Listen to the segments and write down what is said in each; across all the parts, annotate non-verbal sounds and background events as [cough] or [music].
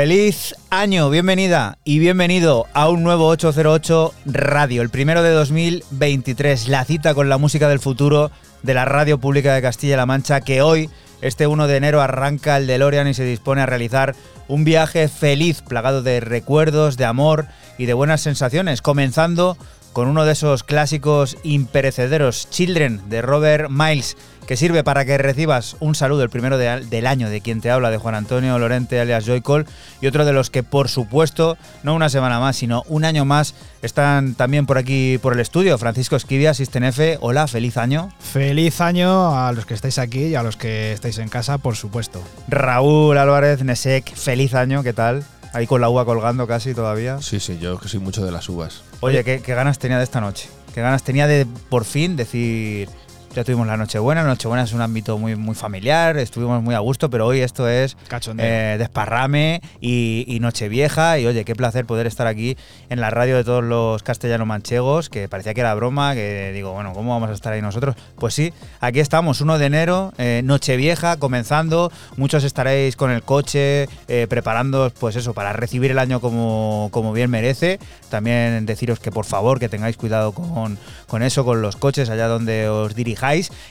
Feliz año, bienvenida y bienvenido a un nuevo 808 Radio, el primero de 2023, la cita con la música del futuro de la radio pública de Castilla-La Mancha, que hoy, este 1 de enero, arranca el DeLorean y se dispone a realizar un viaje feliz, plagado de recuerdos, de amor y de buenas sensaciones, comenzando con uno de esos clásicos imperecederos, Children, de Robert Miles, que sirve para que recibas un saludo, el primero del año, de quien te habla, de Juan Antonio Lorente alias Joycol, y otro de los que, por supuesto, no una semana más, sino un año más, están también por aquí, por el estudio. Francisco Esquivia, F. hola, feliz año. Feliz año a los que estáis aquí y a los que estáis en casa, por supuesto. Raúl Álvarez Nesek, feliz año, ¿qué tal? Ahí con la uva colgando casi todavía. Sí, sí, yo que soy mucho de las uvas. Oye, ¿qué, qué ganas tenía de esta noche? ¿Qué ganas tenía de por fin decir, ya tuvimos la Nochebuena. Nochebuena es un ámbito muy, muy familiar, estuvimos muy a gusto, pero hoy esto es eh, desparrame y, y, Nochevieja. Y oye, qué placer poder estar aquí en la radio de todos los castellanos manchegos, que parecía que era broma, que digo, bueno, ¿cómo vamos a estar ahí nosotros? Pues sí, aquí estamos, 1 de enero, eh, Nochevieja, comenzando. Muchos estaréis con el coche, eh, preparando, pues eso, para recibir el año como, como bien merece. También deciros que por favor que tengáis cuidado con, con eso, con los coches allá donde os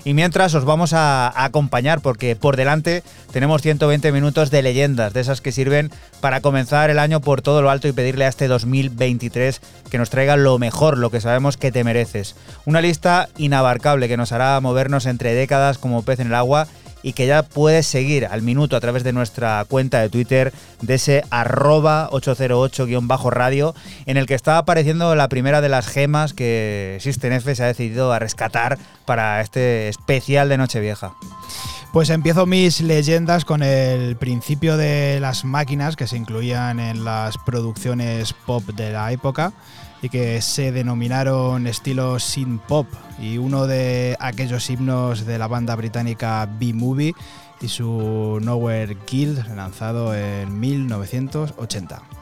y mientras os vamos a, acompañar porque por delante tenemos 120 minutos de leyendas, de esas que sirven para comenzar el año por todo lo alto y pedirle a este 2023 que nos traiga lo mejor, lo que sabemos que te mereces. Una lista inabarcable que nos hará movernos entre décadas como pez en el agua y que ya puedes seguir al minuto a través de nuestra cuenta de Twitter de ese arroba 808-radio en el que está apareciendo la primera de las gemas que System F se ha decidido a rescatar para este especial de Nochevieja. Pues empiezo mis leyendas con el principio de las máquinas que se incluían en las producciones pop de la época y que se denominaron estilo synth pop y uno de aquellos himnos de la banda británica B-Movie y su Nowhere Killed lanzado en 1980.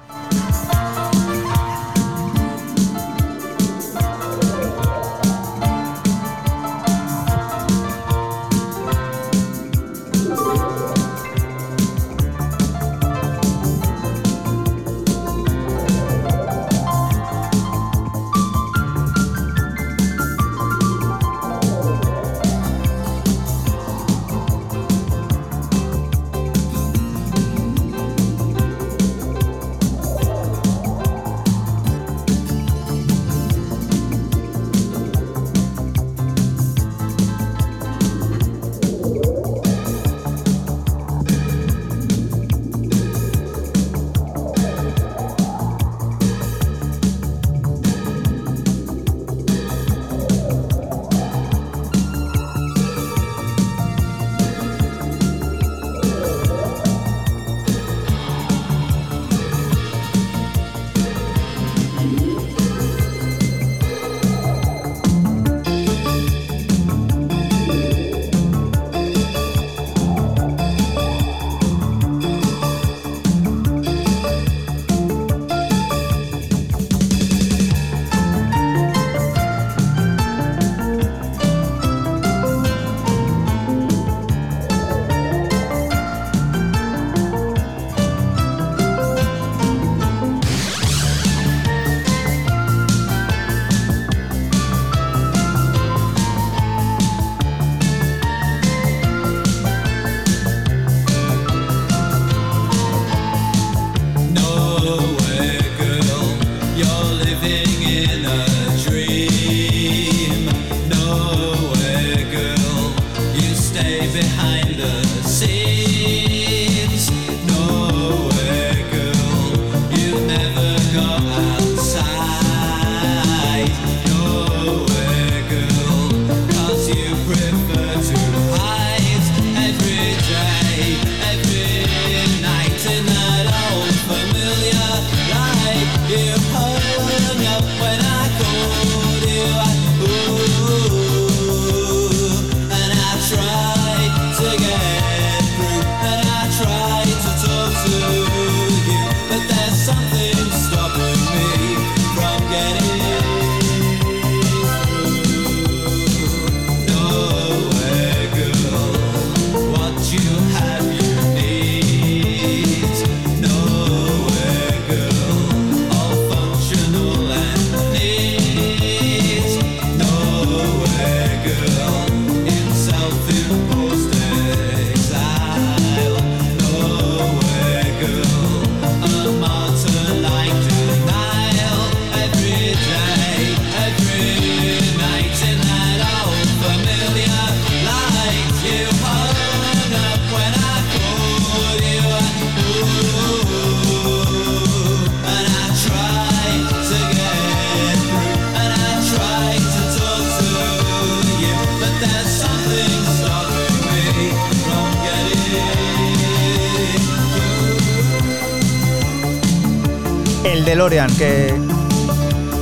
DeLorean que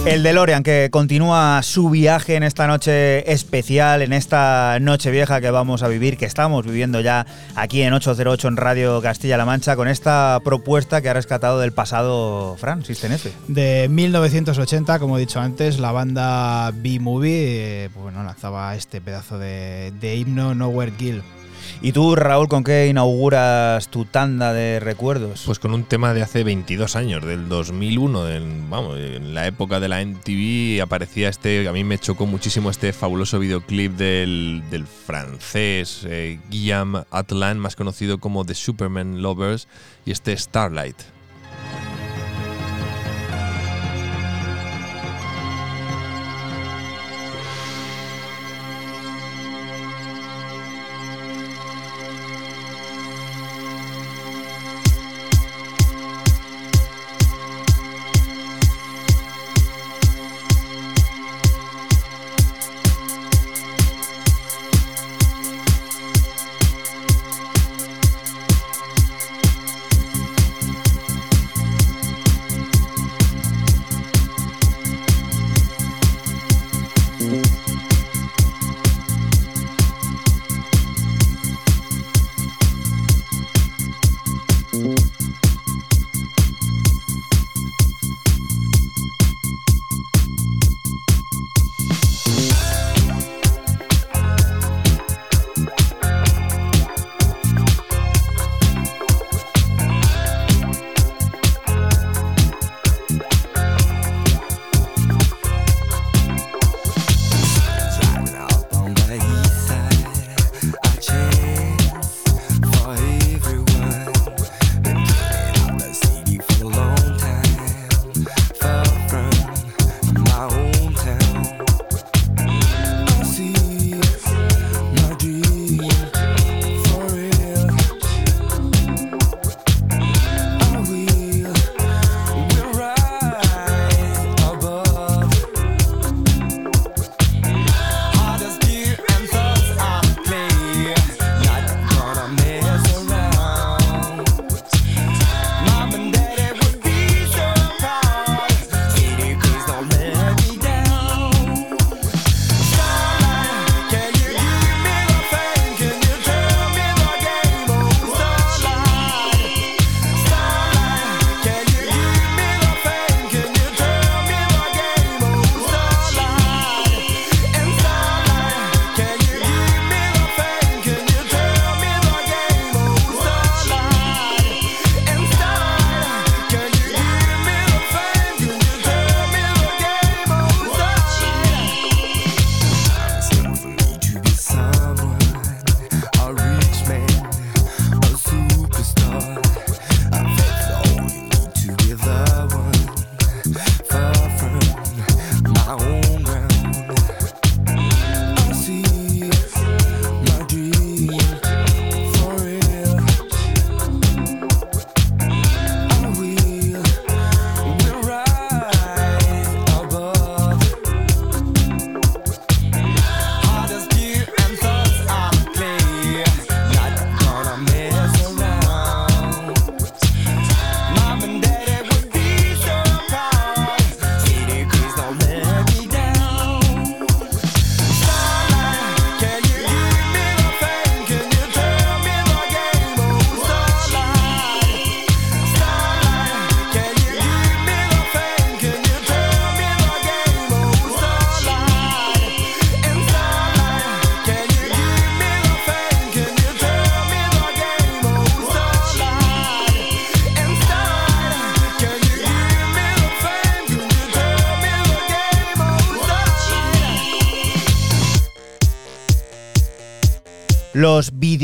el DeLorean que continúa su viaje en esta noche especial, en esta noche vieja que vamos a vivir, que estamos viviendo ya aquí en 808 en Radio Castilla-La Mancha, con esta propuesta que ha rescatado del pasado, Fran, System F. De 1980, como he dicho antes, la banda B-Movie eh, pues bueno, lanzaba este pedazo de, de himno Nowhere Kill. ¿Y tú, Raúl, con qué inauguras tu tanda de recuerdos? Pues con un tema de hace 22 años, del 2001, en, vamos, en la época de la MTV aparecía este, a mí me chocó muchísimo este fabuloso videoclip del, francés eh, Guillaume Atlan, más conocido como The Superman Lovers, y este Starlight.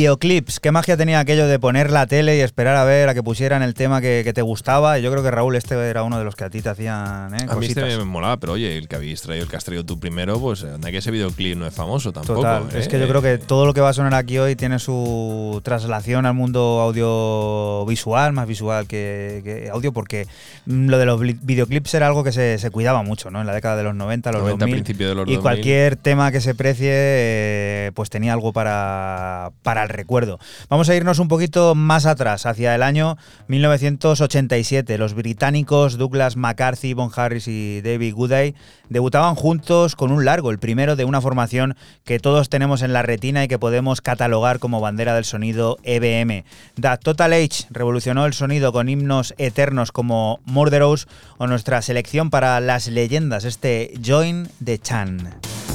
Videoclips, qué magia tenía aquello de poner la tele y esperar a ver a que pusieran el tema que, te gustaba. Y yo creo que Raúl, este era uno de los que a ti te hacían. ¿eh? A mí este me molaba, pero oye, el que habéis traído, el que has traído tú primero, pues anda que ese videoclip no es famoso tampoco. Total, es que yo ¿eh? creo que todo lo que va a sonar aquí hoy tiene su traslación al mundo audiovisual, más visual que, audio, porque mm, lo de los videoclips era algo que se, cuidaba mucho, ¿no? En la década de los 90, los 90, Principio de los y cualquier tema que se precie, eh, pues tenía algo para para, el recuerdo. Vamos a irnos un poquito más atrás, hacia el año 1987. Los británicos Douglas McCarthy, Bon Harris y David Gooday debutaban juntos con un largo, el primero de una formación que todos tenemos en la retina y que podemos catalogar como bandera del sonido EBM. The Total Age revolucionó el sonido con himnos eternos como Murderous o nuestra selección para las leyendas, este Join the Chan.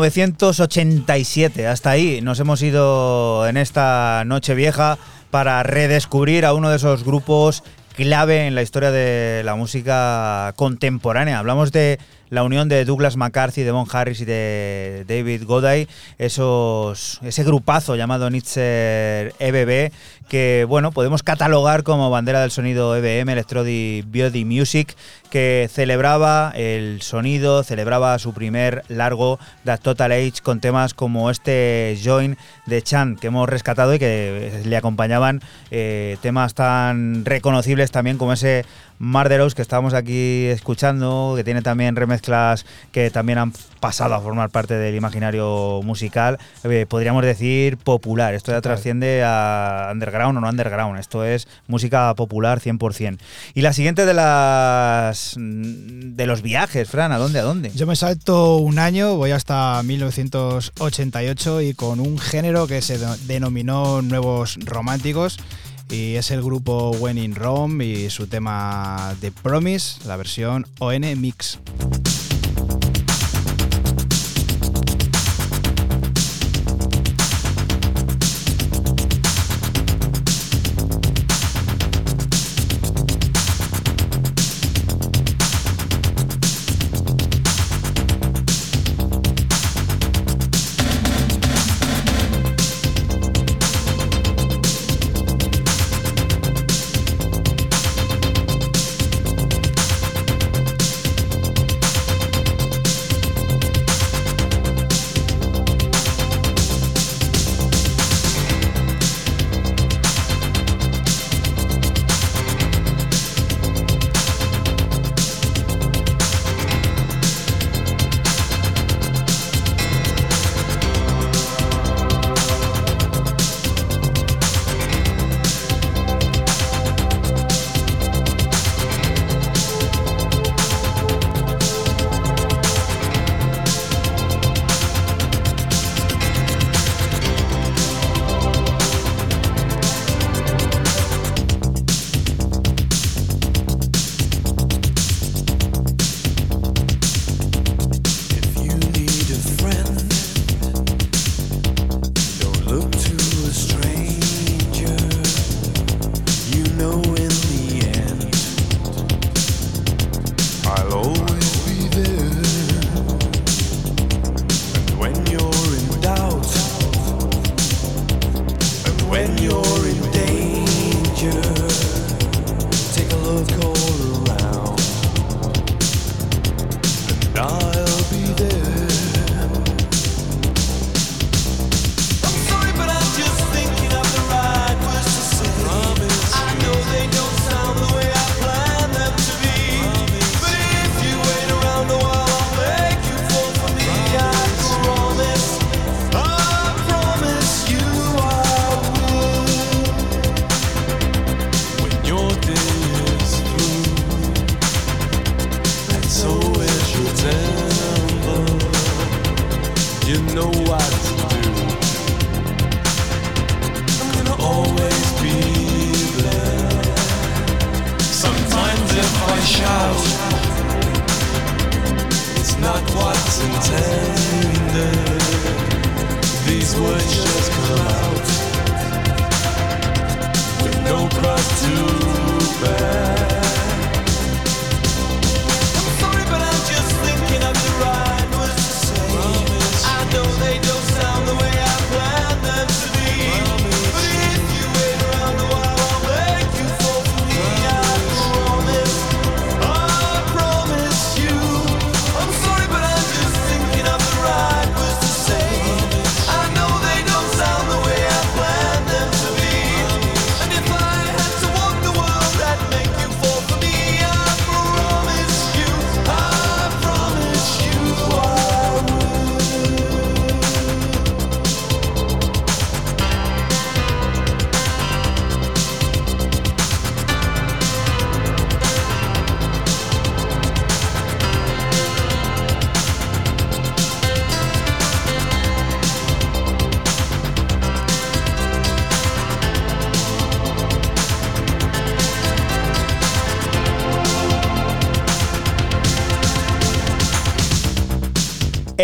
1987. Hasta ahí nos hemos ido en esta noche vieja para redescubrir a uno de esos grupos clave en la historia de la música contemporánea. Hablamos de la unión de Douglas McCarthy, de Von Harris y de David Goday, esos, ese grupazo llamado Nietzsche EBB, que bueno, podemos catalogar como bandera del sonido EBM, Electrodi Beauty Music, que celebraba el sonido, celebraba su primer largo de Total Age con temas como este Join de Chan que hemos rescatado y que le acompañaban eh, temas tan reconocibles también como ese Marderos que estábamos aquí escuchando, que tiene también remezclas que también han pasado a formar parte del imaginario musical, eh, podríamos decir popular. Esto ya trasciende a underground o no underground, esto es música popular 100%. Y la siguiente de las de los viajes, Fran, ¿a dónde? ¿A dónde? Yo me salto un año, voy hasta 1988 y con un género que se denominó Nuevos Románticos y es el grupo When in Rome y su tema The Promise, la versión ON Mix.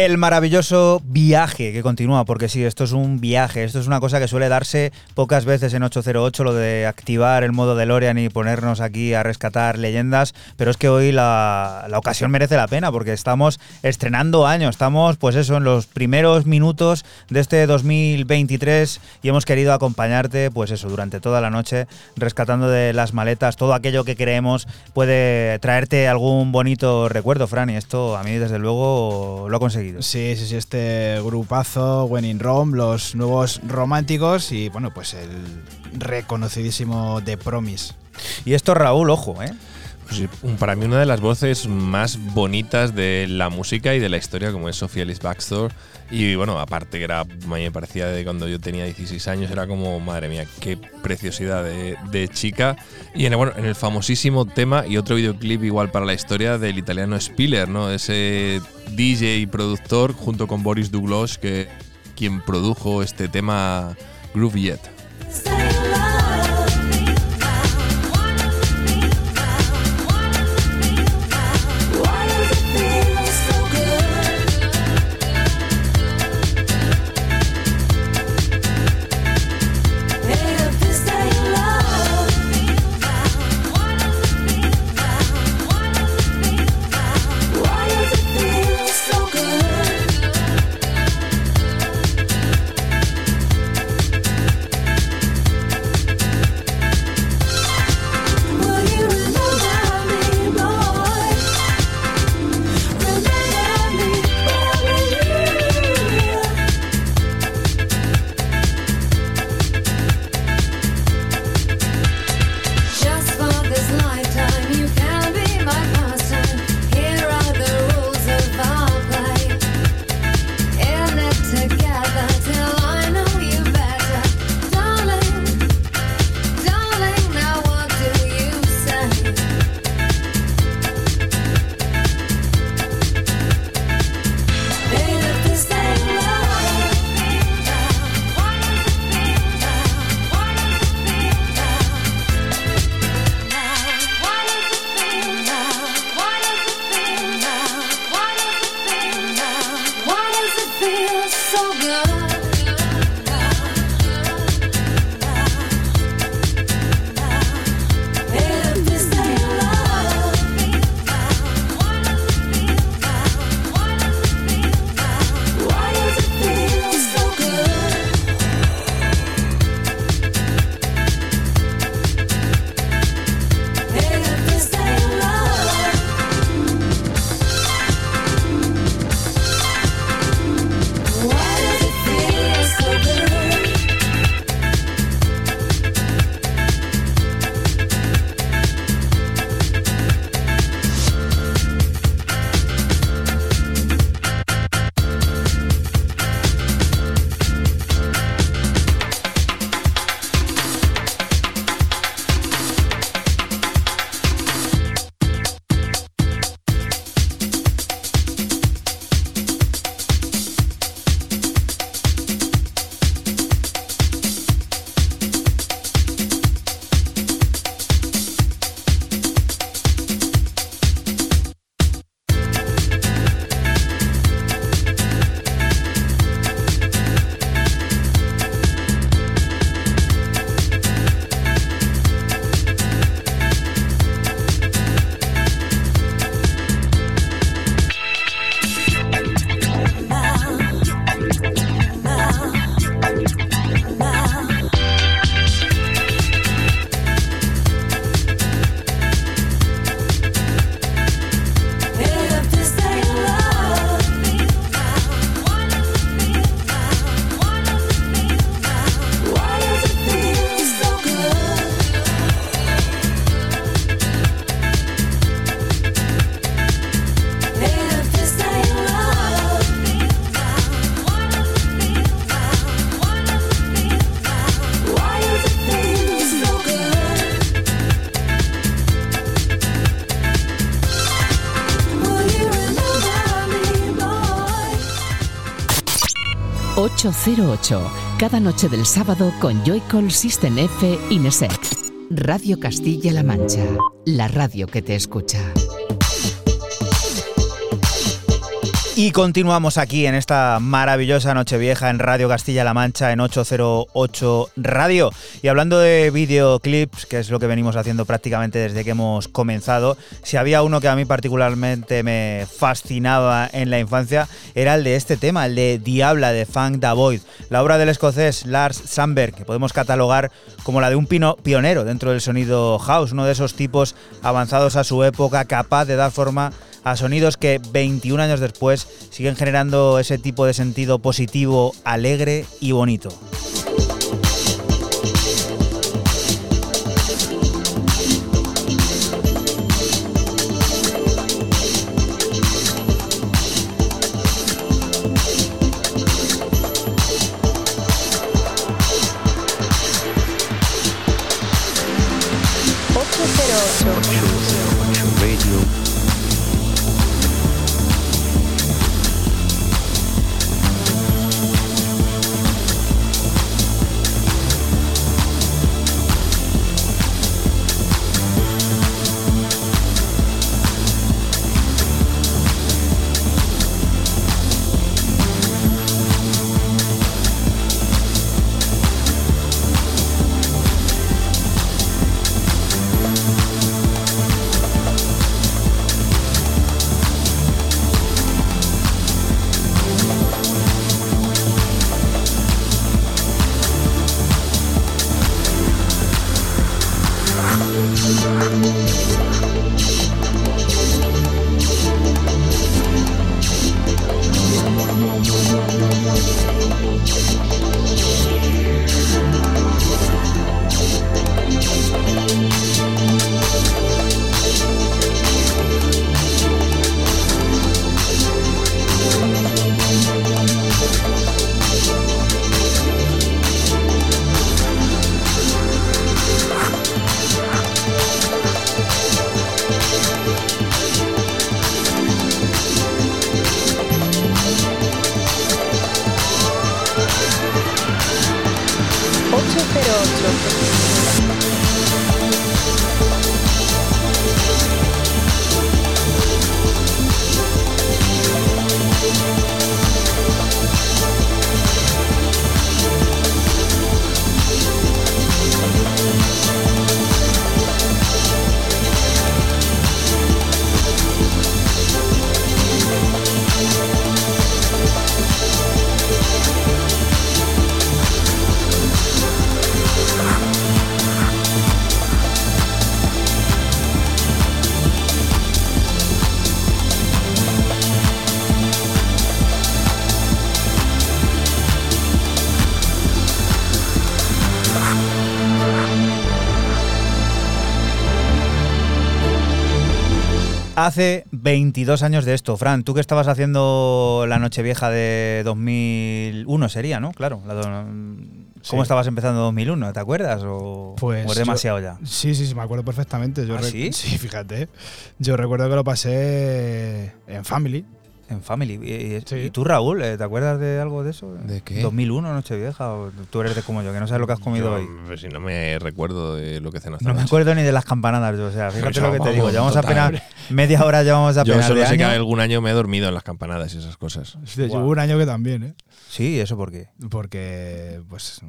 El maravilloso viaje que continúa, porque sí, esto es un viaje, esto es una cosa que suele darse pocas veces en 808, lo de activar el modo de Lorian y ponernos aquí a rescatar leyendas, pero es que hoy la, la, ocasión merece la pena porque estamos estrenando año, estamos pues eso, en los primeros minutos de este 2023 y hemos querido acompañarte pues eso, durante toda la noche, rescatando de las maletas todo aquello que creemos puede traerte algún bonito recuerdo, Fran, y esto a mí desde luego lo ha conseguido. Sí, sí, sí, este grupazo, When in Rome, los nuevos románticos y bueno, pues el reconocidísimo The Promise. Y esto Raúl, ojo, ¿eh? Pues para mí una de las voces más bonitas de la música y de la historia, como es Sophia Alice Baxter. Y bueno, aparte que era, me parecía de cuando yo tenía 16 años, era como, madre mía, qué preciosidad de, chica. Y en el, bueno, en el famosísimo tema y otro videoclip igual para la historia del italiano Spiller, ¿no? Ese DJ y productor junto con Boris Douglas, que quien produjo este tema Groove Yet. cada noche del sábado con Joycall System F Inesec. Radio Castilla-La Mancha, la radio que te escucha. Y continuamos aquí en esta maravillosa Nochevieja en Radio Castilla-La Mancha en 808 Radio. Y hablando de videoclips, que es lo que venimos haciendo prácticamente desde que hemos comenzado, si había uno que a mí particularmente me fascinaba en la infancia, era el de este tema, el de Diabla de Funk Da Void, la obra del escocés Lars Sandberg, que podemos catalogar como la de un pionero dentro del sonido house, uno de esos tipos avanzados a su época, capaz de dar forma a sonidos que 21 años después siguen generando ese tipo de sentido positivo, alegre y bonito. 22 años de esto. Fran, tú que estabas haciendo la Nochevieja de 2001 sería, ¿no? Claro. ¿Cómo estabas empezando 2001? ¿Te acuerdas? ¿O, pues es demasiado ya? Sí, sí, sí, me acuerdo perfectamente. Yo ¿Ah, sí? [laughs] Sí, fíjate. Yo recuerdo que lo pasé en Family. En Family. ¿Y, tú, Raúl, eh, te acuerdas de algo de eso? ¿De qué? ¿2001, Nochevieja? ¿O tú eres de como yo, que no sabes lo que has comido hoy? Pues si no me recuerdo de lo que cenaste. No me acuerdo ni de las campanadas, yo, o sea, fíjate lo que te digo. Llevamos apenas media hora, llevamos apenas. Yo solo sé que algún año me he dormido en las campanadas y esas cosas. Hubo un año que también, ¿eh? Sí, ¿eso por qué? Porque, pues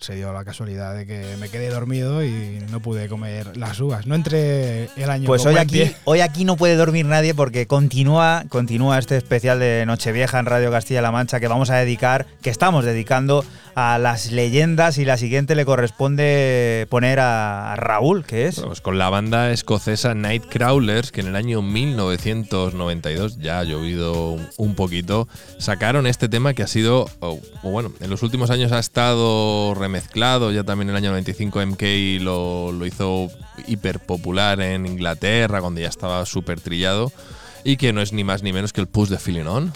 se dio la casualidad de que me quedé dormido y no pude comer las uvas. No entre el año. Pues hoy aquí, hoy aquí no puede dormir nadie porque continúa, continúa este especial de Nochevieja en Radio Castilla-La Mancha que vamos a dedicar, que estamos dedicando a las leyendas y la siguiente le corresponde poner a, Raúl, que es. Pues con la banda escocesa Nightcrawlers, que en el año 1992, ya ha llovido un poquito, sacaron este tema que ha sido, bueno, en los últimos años ha estado remezclado, ya también en el año 95 MK lo, lo hizo hiper popular en Inglaterra, cuando ya estaba súper trillado, y que no es ni más ni menos que el Push de Feeling On.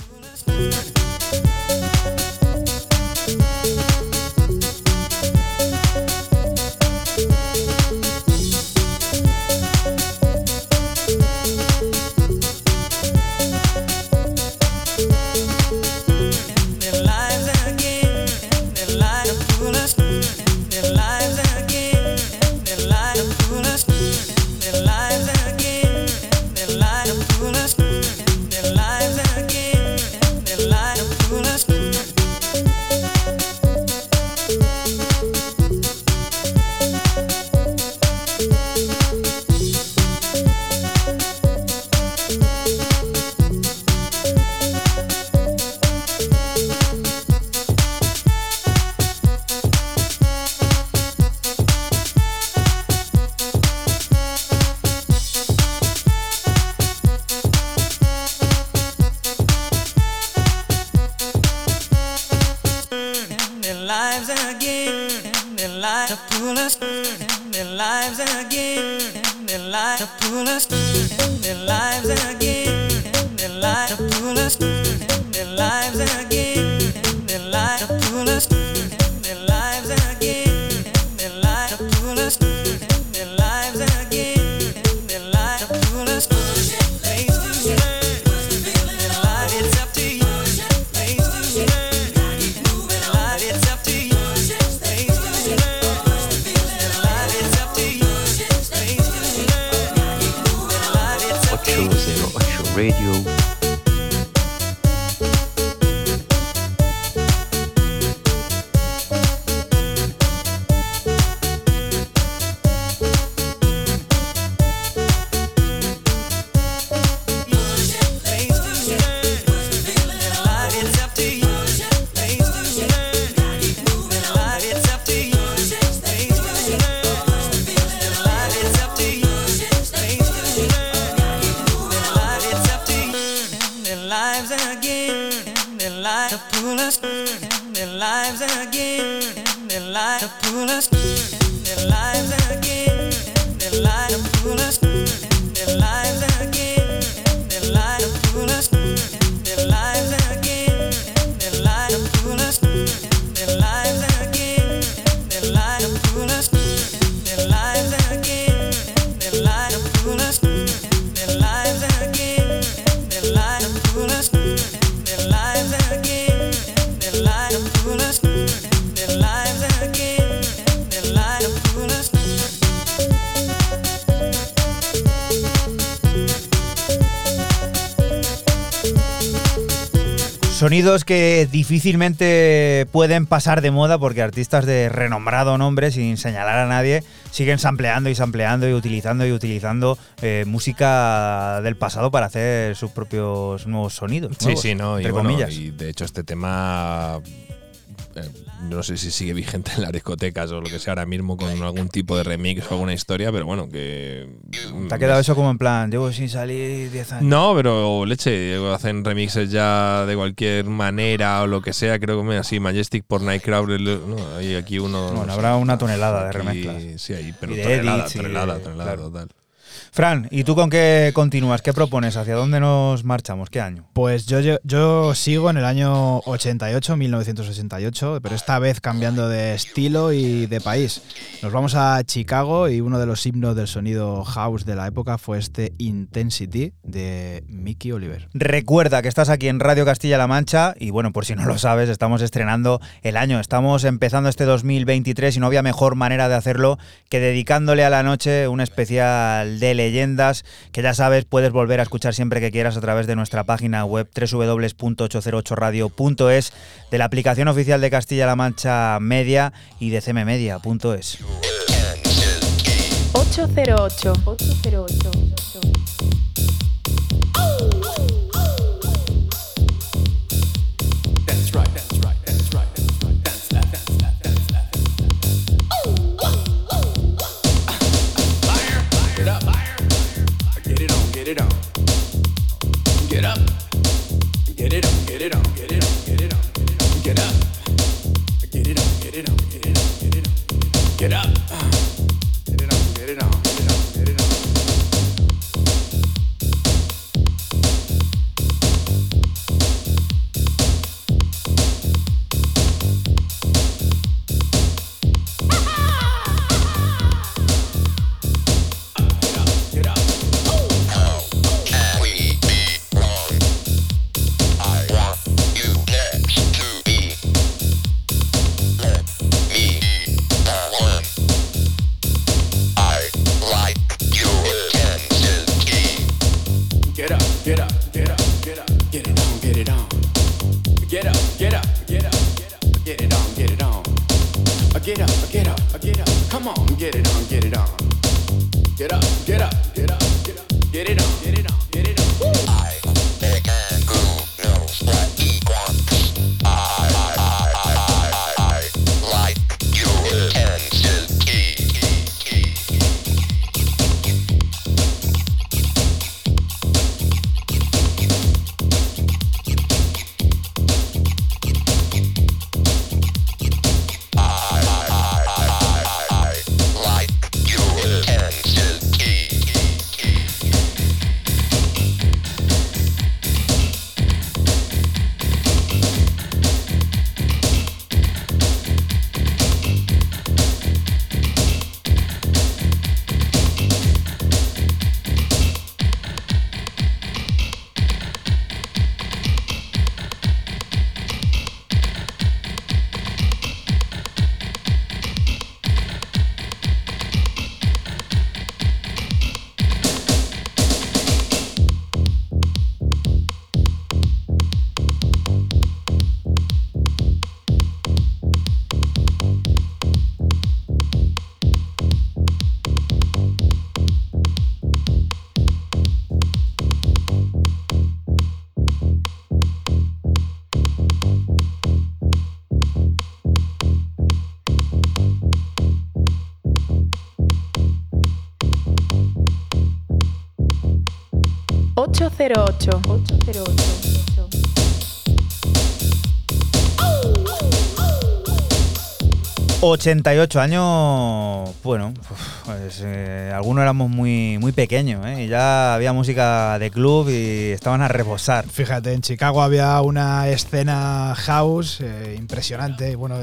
Sonidos que difícilmente pueden pasar de moda porque artistas de renombrado nombre, sin señalar a nadie, siguen sampleando y sampleando y utilizando y utilizando eh, música del pasado para hacer sus propios nuevos sonidos. sí, sí, no, y, bueno, y de hecho este tema eh, no sé si sigue vigente en las discotecas o lo que sea ahora mismo con algún tipo de remix o alguna historia, pero bueno, que... ¿Te ha quedado eso como en plan, llevo sin salir 10 años? No, pero leche, hacen remixes ya de cualquier manera o lo que sea, creo que así, Majestic por Nightcrawler, no, hay aquí uno... Bueno, habrá una tonelada de remezclas. Sí, ahí, pero tonelada, tonelada, tonelada, total. Fran, ¿y tú con qué continúas? ¿Qué propones? ¿Hacia dónde nos marchamos? ¿Qué año? Pues yo, yo, sigo en el año 88, 1988, pero esta vez cambiando de estilo y de país. Nos vamos a Chicago y uno de los himnos del sonido house de la época fue este Intensity de Mickey Oliver. Recuerda que estás aquí en Radio Castilla-La Mancha y bueno, por si no lo sabes, estamos estrenando el año. Estamos empezando este 2023 y no había mejor manera de hacerlo que dedicándole a la noche un especial de leyendas que ya sabes puedes volver a escuchar siempre que quieras a través de nuestra página web www.808radio.es, de la aplicación oficial de Castilla-La Mancha Media y de cmmedia.es. 808 808 808. 808. 88 años, bueno, pues eh, algunos éramos muy, muy pequeños, ¿eh? y ya había música de club y estaban a rebosar. Fíjate, en Chicago había una escena house eh, impresionante, y bueno,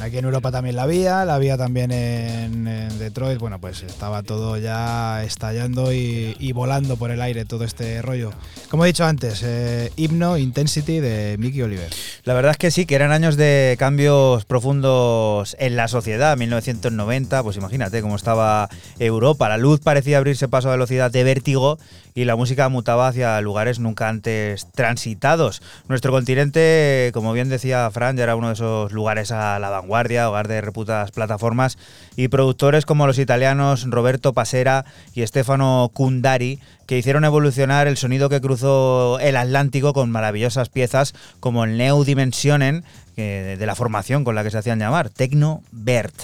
Aquí en Europa también la había, la había también en, Detroit. Bueno, pues estaba todo ya estallando y, volando por el aire todo este rollo. Como he dicho antes, eh, Himno Intensity de Mickey Oliver. La verdad es que sí, que eran años de cambios profundos en la sociedad. 1990, pues imagínate cómo estaba Europa. La luz parecía abrirse paso a velocidad de vértigo y la música mutaba hacia lugares nunca antes transitados. Nuestro continente, como bien decía Fran, ya era uno de esos lugares a la vanguardia, hogar de reputadas plataformas y productores como los italianos Roberto Pasera y Stefano Cundari, que hicieron evolucionar el sonido que cruzó el Atlántico con maravillosas piezas como el Neo Dimensionen, de la formación con la que se hacían llamar, Tecno Bert.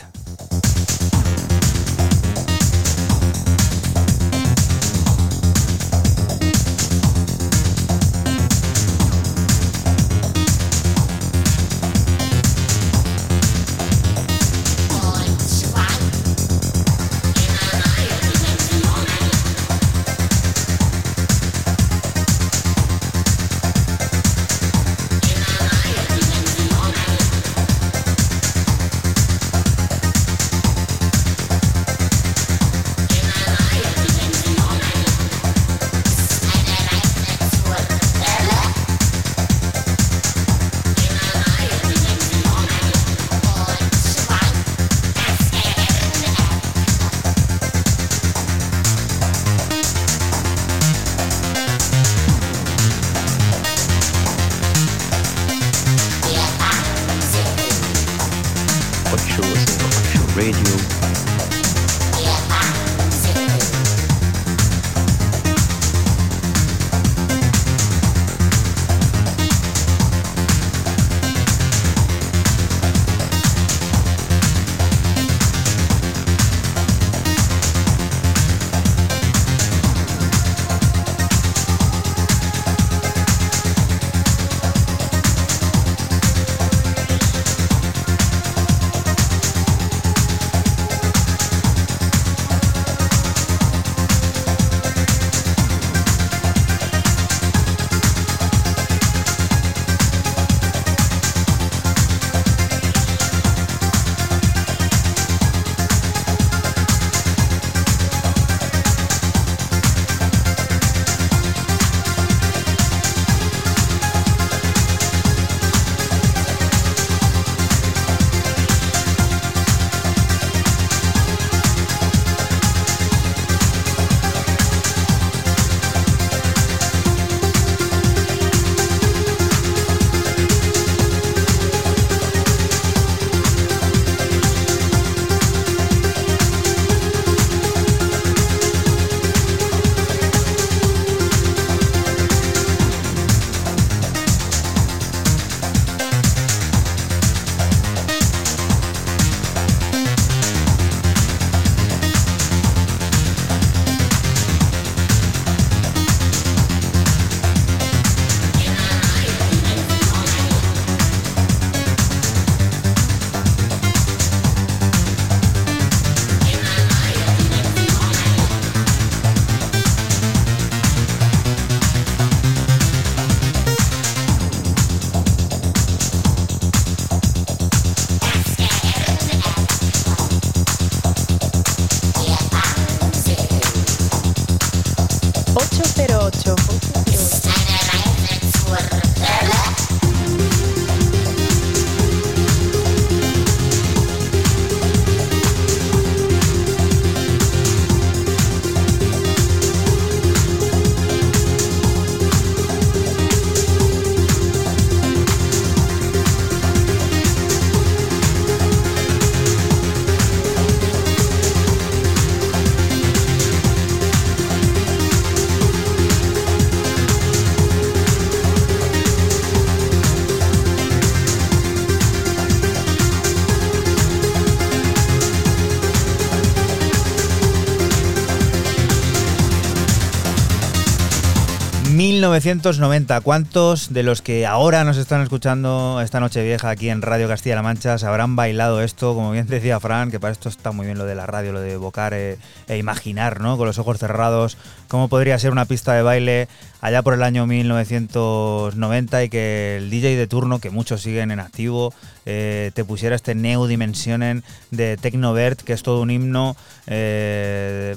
1990. ¿Cuántos de los que ahora nos están escuchando esta noche vieja aquí en Radio Castilla-La Mancha se habrán bailado esto? Como bien decía Fran, que para esto está muy bien lo de la radio, lo de evocar e, e imaginar, ¿no? Con los ojos cerrados, cómo podría ser una pista de baile allá por el año 1990 y que el DJ de turno, que muchos siguen en activo, eh, te pusiera este Neo Dimensionen de Tecnovert, que es todo un himno. Eh,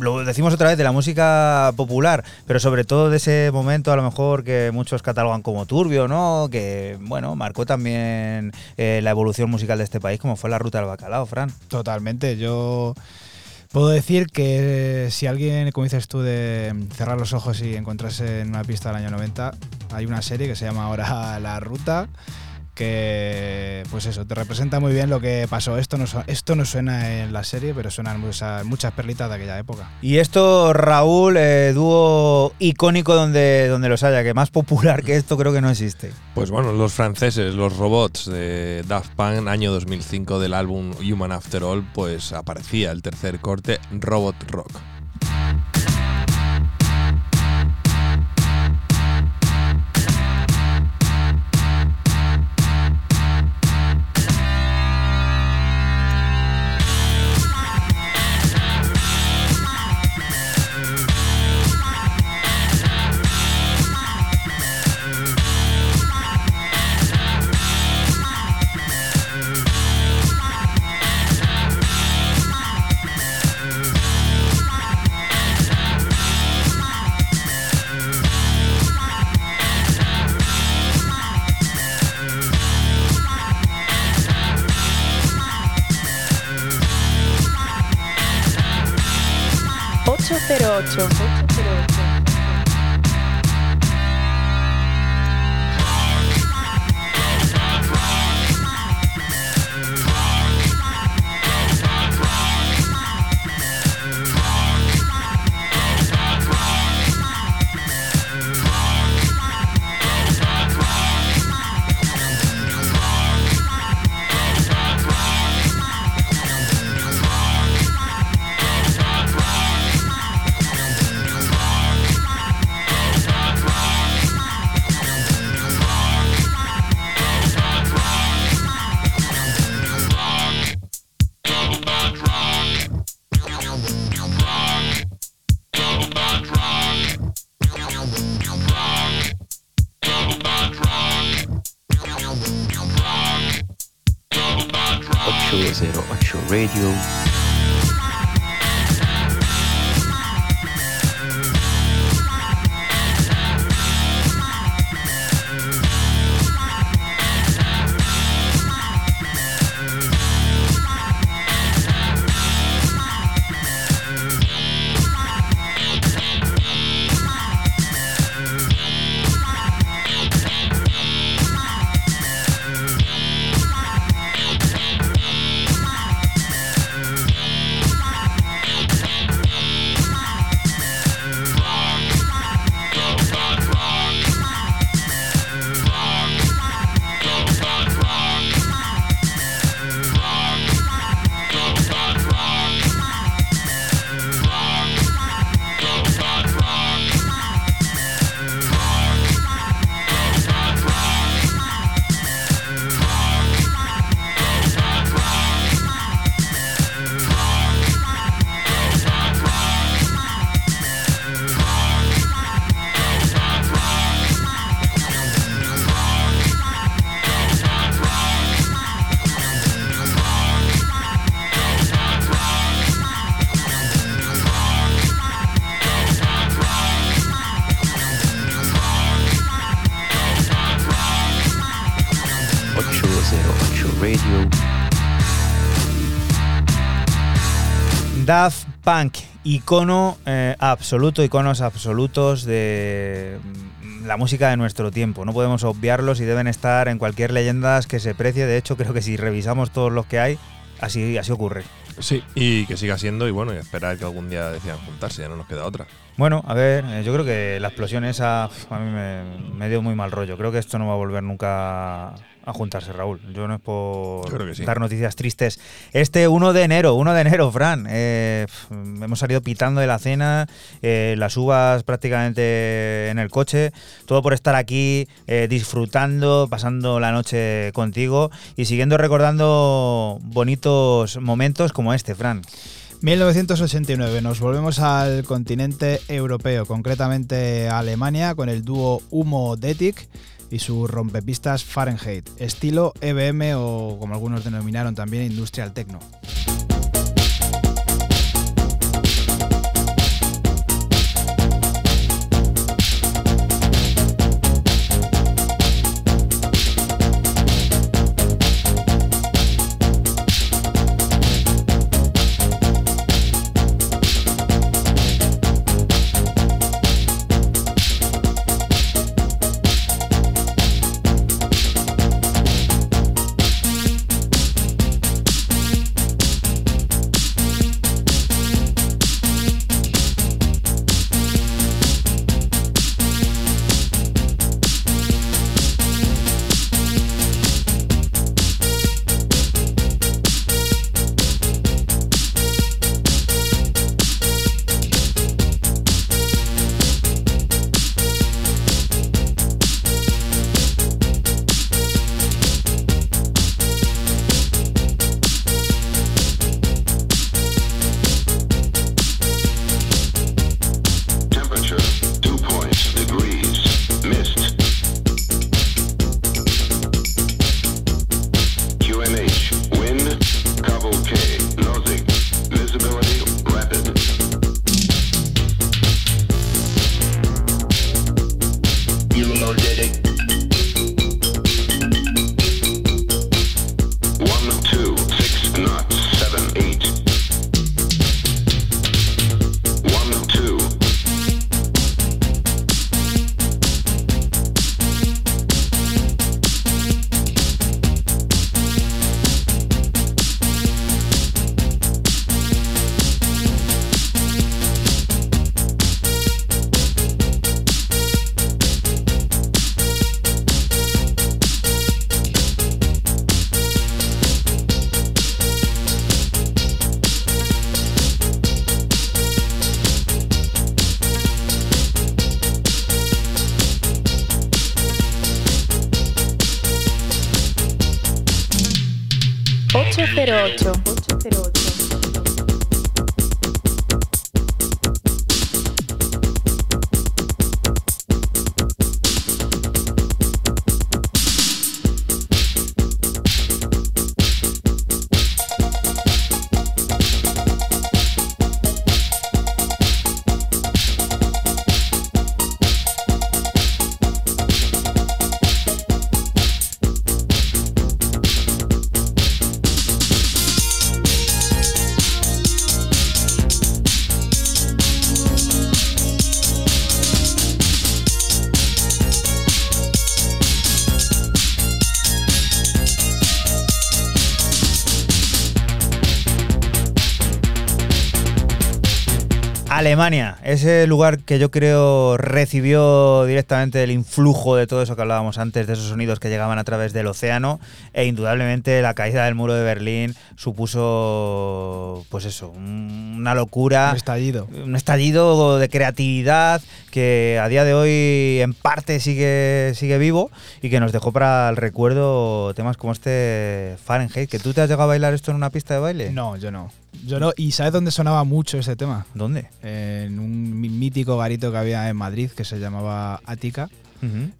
lo decimos otra vez de la música popular, pero sobre todo de ese momento a lo mejor que muchos catalogan como turbio, ¿no? Que, bueno, marcó también eh, la evolución musical de este país, como fue la ruta del bacalao, Fran. Totalmente, yo puedo decir que si alguien, como dices tú, de cerrar los ojos y encontrarse en una pista del año 90, hay una serie que se llama ahora La Ruta que pues eso, te representa muy bien lo que pasó. Esto no, esto no suena en la serie, pero suenan muchas, muchas perlitas de aquella época. Y esto, Raúl, eh, dúo icónico donde, donde los haya, que más popular que esto creo que no existe. Pues bueno, los franceses, los robots de Daft Punk, año 2005 del álbum Human After All, pues aparecía el tercer corte, Robot Rock. 808. Daft Punk, icono eh, absoluto, iconos absolutos de la música de nuestro tiempo. No podemos obviarlos y deben estar en cualquier leyenda que se precie. De hecho, [laughs] creo que si revisamos todos los que hay, así, así ocurre. Sí, y que siga siendo, y bueno, y esperar que algún día decidan juntarse, ya no nos queda otra. Bueno, a ver, eh, yo creo que la explosión esa a mí me, me dio muy mal rollo. Creo que esto no va a volver nunca a juntarse, Raúl. Yo no es por Creo que sí. dar noticias tristes. Este 1 de enero, 1 de enero, Fran. eh, hemos salido pitando de la cena, eh, las uvas prácticamente en el coche. Todo por estar aquí eh, disfrutando, pasando la noche contigo y siguiendo recordando bonitos momentos como este, Fran. 1989, nos volvemos al continente europeo, concretamente a Alemania, con el dúo Humo Detic y sus rompepistas Fahrenheit, estilo EBM o como algunos denominaron también Industrial Techno. Alemania, ese lugar que yo creo recibió directamente el influjo de todo eso que hablábamos antes, de esos sonidos que llegaban a través del océano, e indudablemente la caída del muro de Berlín supuso, pues eso, un- una locura. Un estallido. Un estallido de creatividad que a día de hoy en parte sigue, sigue vivo y que nos dejó para el recuerdo temas como este Fahrenheit. ¿Que tú te has llegado a bailar esto en una pista de baile? No, yo no. Yo no. ¿Y sabes dónde sonaba mucho ese tema? ¿Dónde? En un mítico garito que había en Madrid que se llamaba Ática.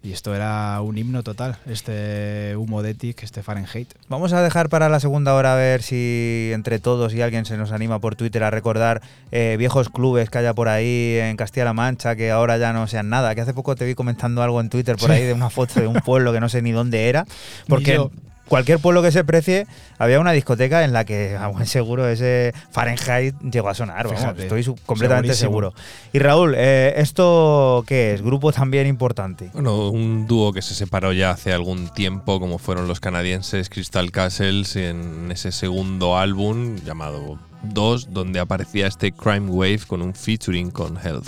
Y esto era un himno total, este humo de Etic, este Fahrenheit. Vamos a dejar para la segunda hora a ver si entre todos y alguien se nos anima por Twitter a recordar eh, viejos clubes que haya por ahí en Castilla-La Mancha que ahora ya no sean nada. Que hace poco te vi comentando algo en Twitter por ahí de una foto de un pueblo que no sé ni dónde era. [laughs] Porque cualquier pueblo que se precie había una discoteca en la que [laughs] a buen seguro ese Fahrenheit llegó a sonar. Vamos, Fíjate, estoy completamente segurísimo. seguro. Y Raúl, eh, ¿esto qué es? Grupo también importante. Bueno, un dúo que se separó ya hace algún tiempo, como fueron los canadienses Crystal Castles, en ese segundo álbum llamado 2, donde aparecía este Crime Wave con un featuring con Health.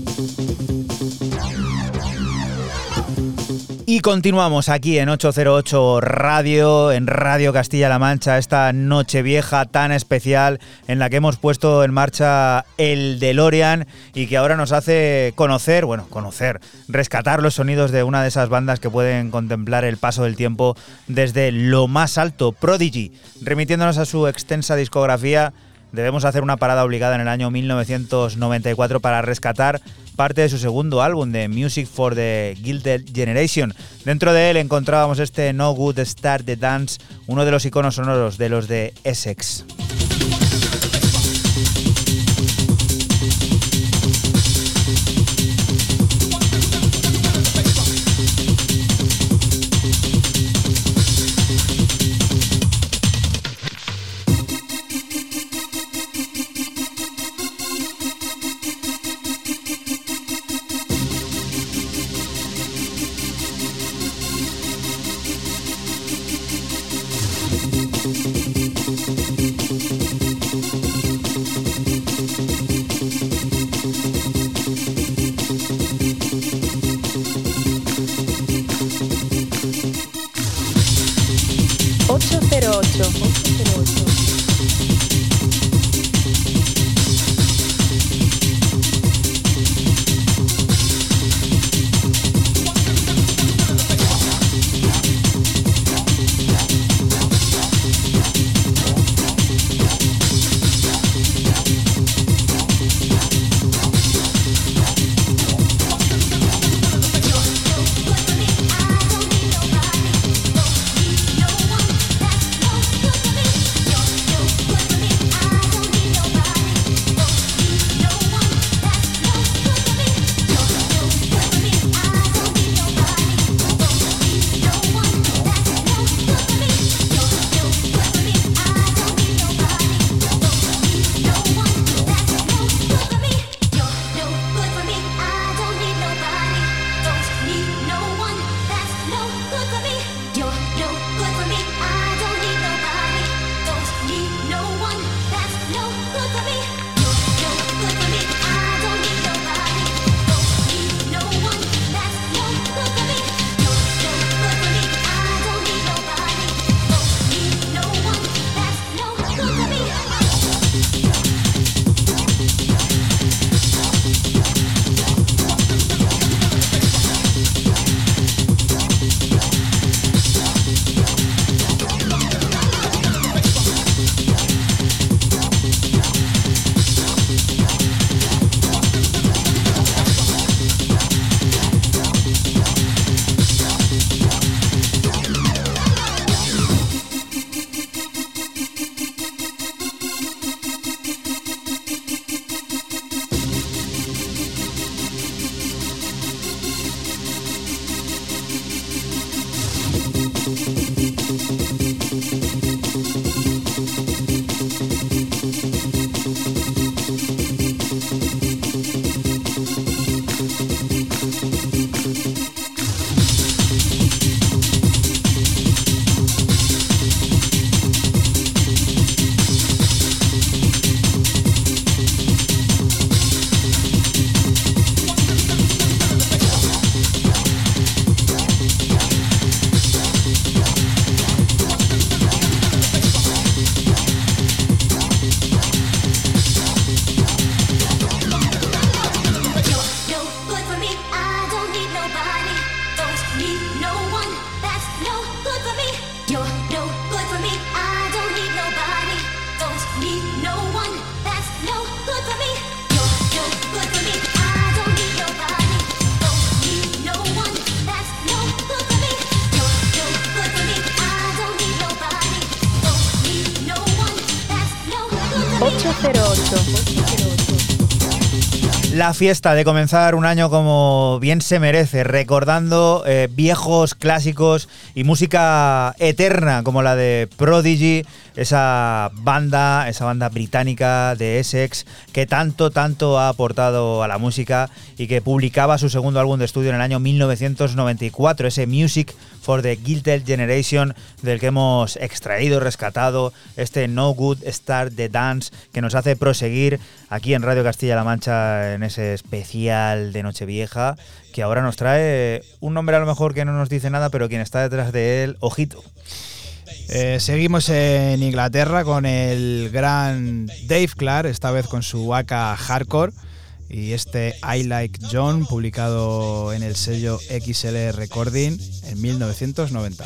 Y continuamos aquí en 808 Radio, en Radio Castilla-La Mancha, esta noche vieja tan especial en la que hemos puesto en marcha el DeLorean y que ahora nos hace conocer, bueno, conocer, rescatar los sonidos de una de esas bandas que pueden contemplar el paso del tiempo desde lo más alto, Prodigy, remitiéndonos a su extensa discografía debemos hacer una parada obligada en el año 1994 para rescatar parte de su segundo álbum de Music for the Gilded Generation. Dentro de él encontrábamos este No Good Start the Dance, uno de los iconos sonoros de los de Essex. Fiesta de comenzar un año como bien se merece, recordando eh, viejos clásicos y música eterna como la de Prodigy, esa banda, esa banda británica de Essex que tanto, tanto ha aportado a la música y que publicaba su segundo álbum de estudio en el año 1994, ese Music for the Gilded Generation del que hemos extraído, rescatado este No Good Start the Dance que nos hace proseguir aquí en Radio Castilla-La Mancha en ese especial de Nochevieja que ahora nos trae un nombre a lo mejor que no nos dice nada, pero quien está detrás de él, ojito. Eh, seguimos en Inglaterra con el gran Dave Clark, esta vez con su AK Hardcore y este I Like John, publicado en el sello XL Recording en 1990.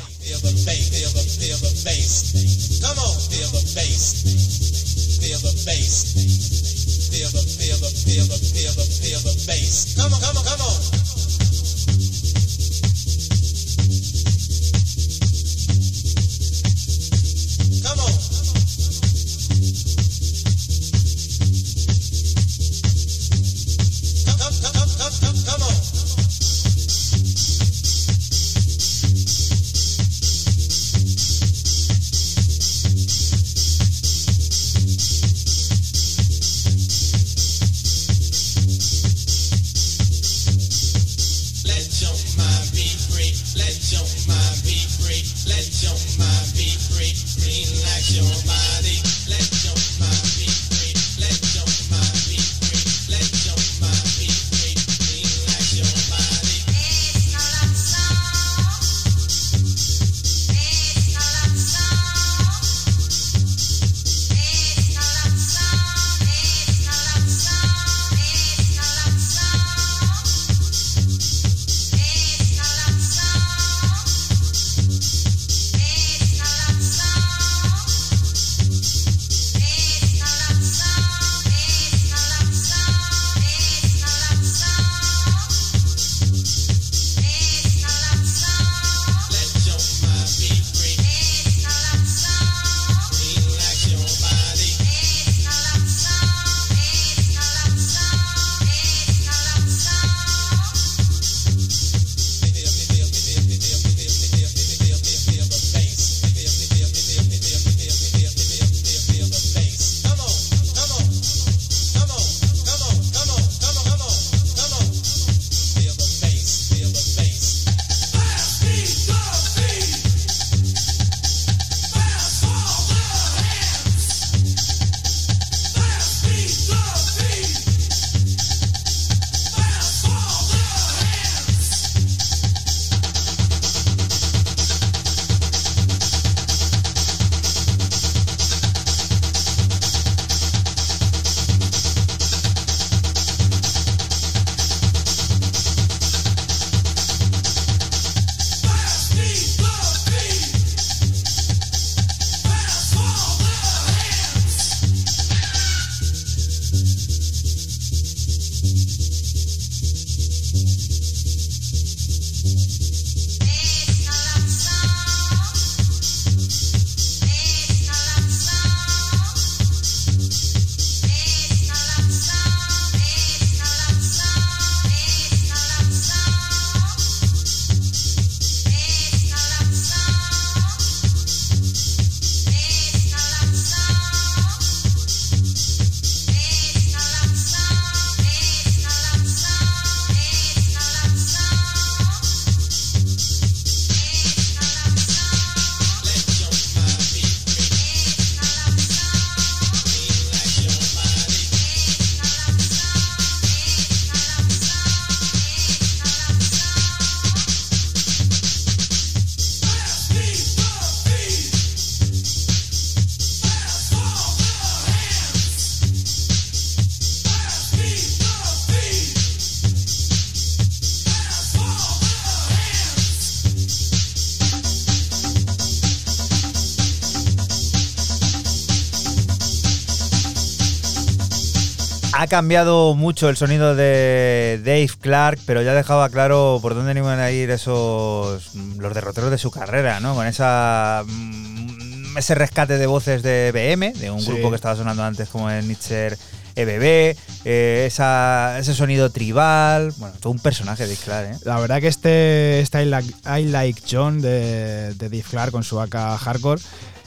Ha cambiado mucho el sonido de Dave Clark, pero ya dejaba claro por dónde iban a ir esos los derroteros de su carrera, ¿no? Con esa mm, ese rescate de voces de BM, de un Sí. grupo que estaba sonando antes como el Nietzsche EBB, eh, esa- ese sonido tribal, bueno, todo un personaje Dave Clark, ¿eh? La verdad que este, este I, like, I Like John de, de Dave Clark con su AK Hardcore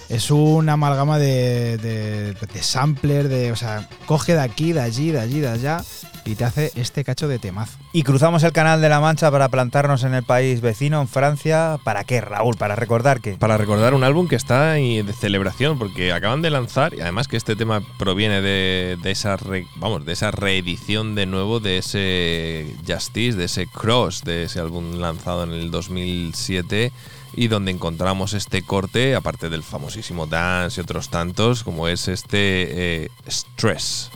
Es una amalgama de, de, de sampler, de, o sea, coge de aquí, de allí, de allí, de allá y te hace este cacho de temazo. Y cruzamos el Canal de la Mancha para plantarnos en el país vecino, en Francia. ¿Para qué, Raúl? ¿Para recordar qué? Para recordar un álbum que está de celebración, porque acaban de lanzar, y además que este tema proviene de, de esa re- vamos, de esa reedición de nuevo de ese Justice, de ese Cross, de ese álbum lanzado en el 2007 y donde encontramos este corte, aparte del famosísimo Dance y otros tantos, como es este eh, Stress.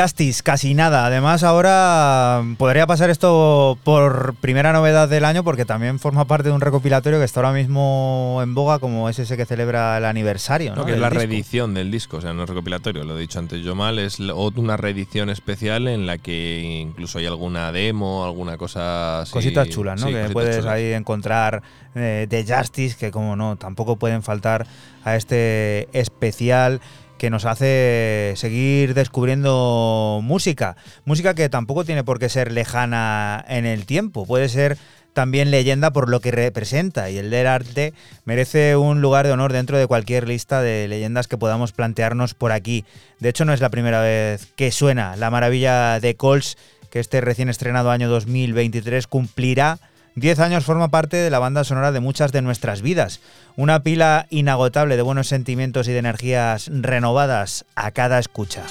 Justice, casi nada. Además, ahora podría pasar esto por primera novedad del año porque también forma parte de un recopilatorio que está ahora mismo en boga, como es ese que celebra el aniversario. ¿no? No, que es la disco. reedición del disco, o sea, no es recopilatorio, lo he dicho antes yo mal, es una reedición especial en la que incluso hay alguna demo, alguna cosa así. Cositas chulas, ¿no? Sí, que puedes chulas. ahí encontrar eh, de Justice, que como no, tampoco pueden faltar a este especial que nos hace seguir descubriendo música. Música que tampoco tiene por qué ser lejana en el tiempo, puede ser también leyenda por lo que representa y el del arte merece un lugar de honor dentro de cualquier lista de leyendas que podamos plantearnos por aquí. De hecho, no es la primera vez que suena la maravilla de Coles, que este recién estrenado año 2023 cumplirá 10 años forma parte de la banda sonora de muchas de nuestras vidas. Una pila inagotable de buenos sentimientos y de energías renovadas a cada escucha.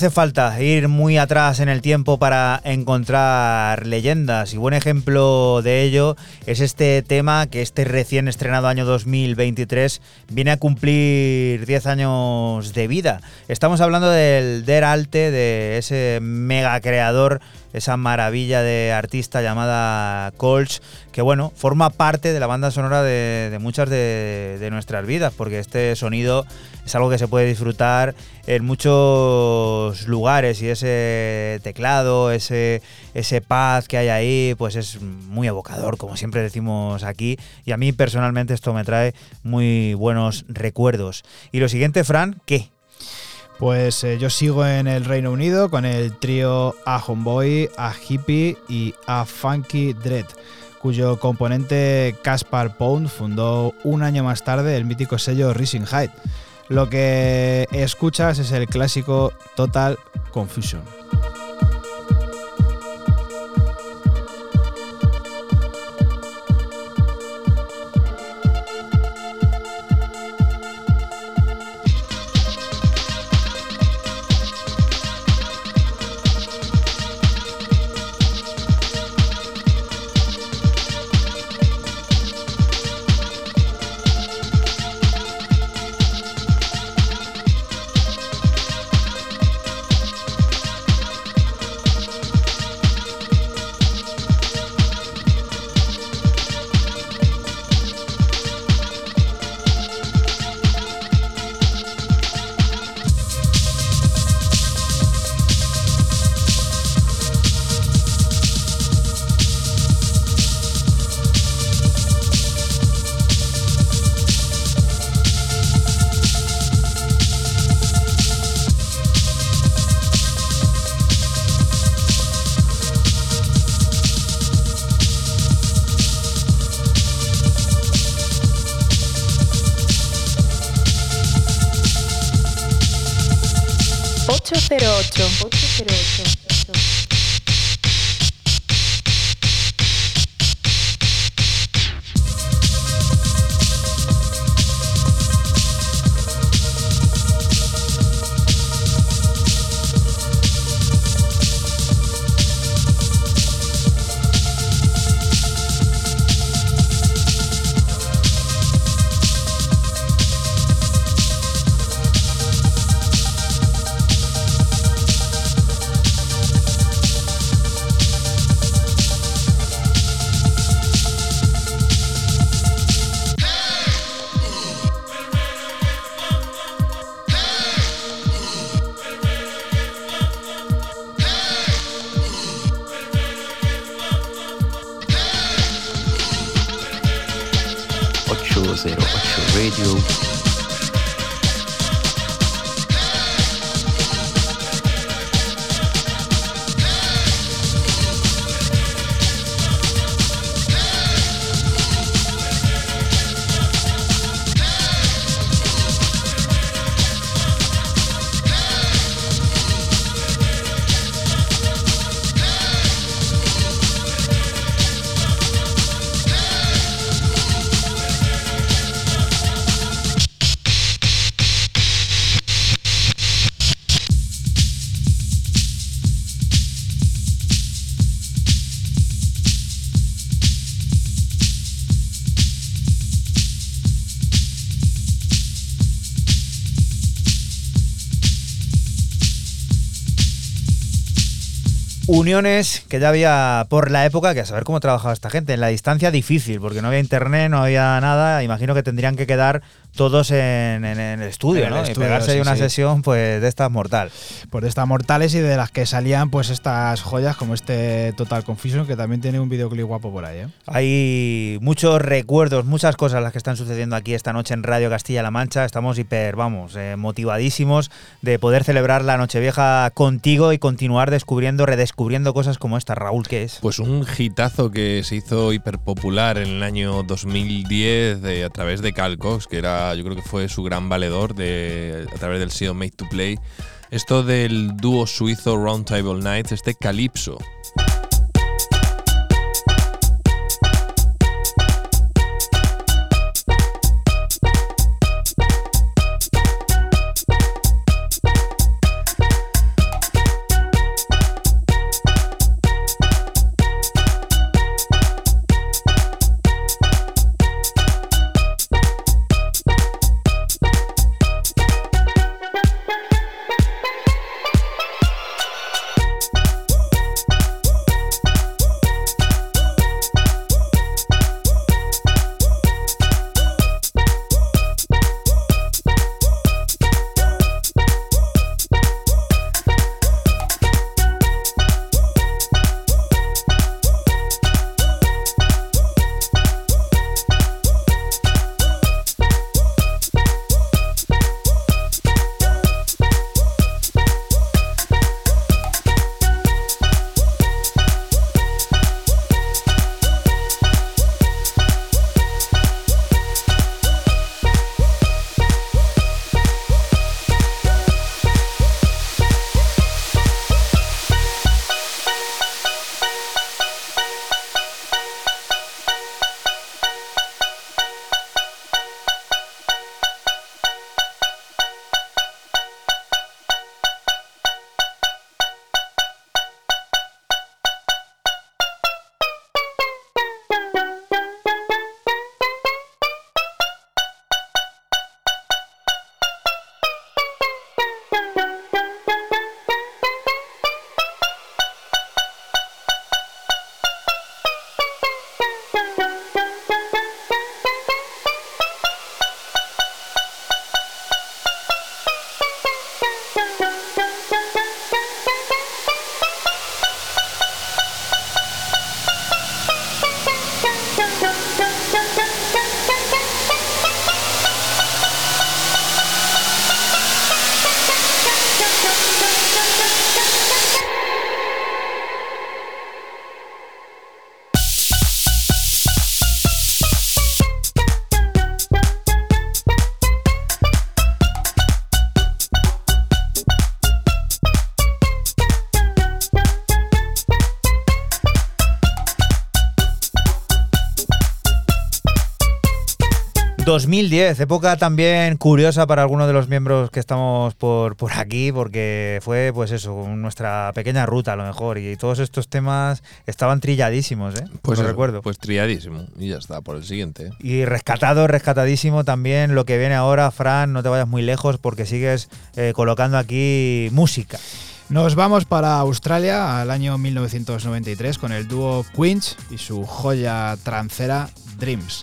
Hace falta ir muy atrás en el tiempo para encontrar leyendas y buen ejemplo de ello es este tema que este recién estrenado año 2023 viene a cumplir 10 años de vida. Estamos hablando del Der Alte, de ese mega creador esa maravilla de artista llamada Colch, que bueno, forma parte de la banda sonora de, muchas de, nuestras vidas, porque este sonido es algo que se puede disfrutar en muchos lugares y ese teclado, ese, ese paz que hay ahí, pues es muy evocador, como siempre decimos aquí, y a mí personalmente esto me trae muy buenos recuerdos. Y lo siguiente, Fran, ¿qué? Pues eh, yo sigo en el Reino Unido con el trío A Homeboy, A Hippie y A Funky Dread, cuyo componente Caspar Pound fundó un año más tarde el mítico sello Rising Height. Lo que escuchas es el clásico Total Confusion. Uniones que ya había por la época, que a saber cómo trabajaba esta gente. En la distancia difícil, porque no había internet, no había nada. Imagino que tendrían que quedar todos en, el estudio, ¿no? y pegarse de una sesión pues de estas mortal. Pues de estas mortales y de las que salían pues estas joyas como este Total Confusion que también tiene un videoclip guapo por ahí. ¿eh? Hay muchos recuerdos, muchas cosas las que están sucediendo aquí esta noche en Radio Castilla-La Mancha. Estamos hiper, vamos, eh, motivadísimos de poder celebrar la Nochevieja contigo y continuar descubriendo, redescubriendo cosas como esta. Raúl, ¿qué es? Pues un hitazo que se hizo hiper popular en el año 2010 eh, a través de Calcox, que era yo creo que fue su gran valedor de, a través del SEO Made to Play. Esto del dúo suizo Roundtable Nights, este Calypso. 2010, época también curiosa para algunos de los miembros que estamos por, por aquí, porque fue, pues eso, nuestra pequeña ruta a lo mejor, y todos estos temas estaban trilladísimos, ¿eh? Pues eso, recuerdo. Pues trilladísimo. Y ya está, por el siguiente. ¿eh? Y rescatado, rescatadísimo también lo que viene ahora, Fran, no te vayas muy lejos porque sigues eh, colocando aquí música. Nos vamos para Australia al año 1993 con el dúo Quinch y su joya trancera Dreams.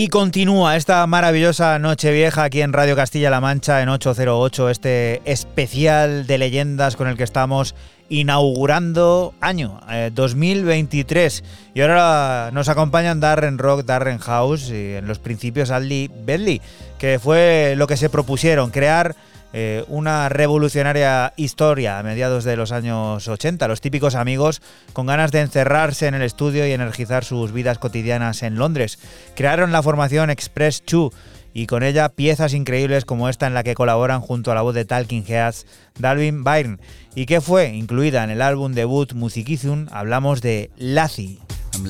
Y continúa esta maravillosa noche vieja aquí en Radio Castilla-La Mancha en 808, este especial de leyendas con el que estamos inaugurando año eh, 2023. Y ahora nos acompañan Darren Rock, Darren House y en los principios Aldi Bentley, que fue lo que se propusieron, crear eh, una revolucionaria historia a mediados de los años 80. Los típicos amigos con ganas de encerrarse en el estudio y energizar sus vidas cotidianas en Londres. Crearon la formación Express 2 y con ella piezas increíbles como esta en la que colaboran junto a la voz de Talking Heads Dalvin Byrne y que fue incluida en el álbum debut Musicizum, hablamos de lazy. I'm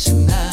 nacional.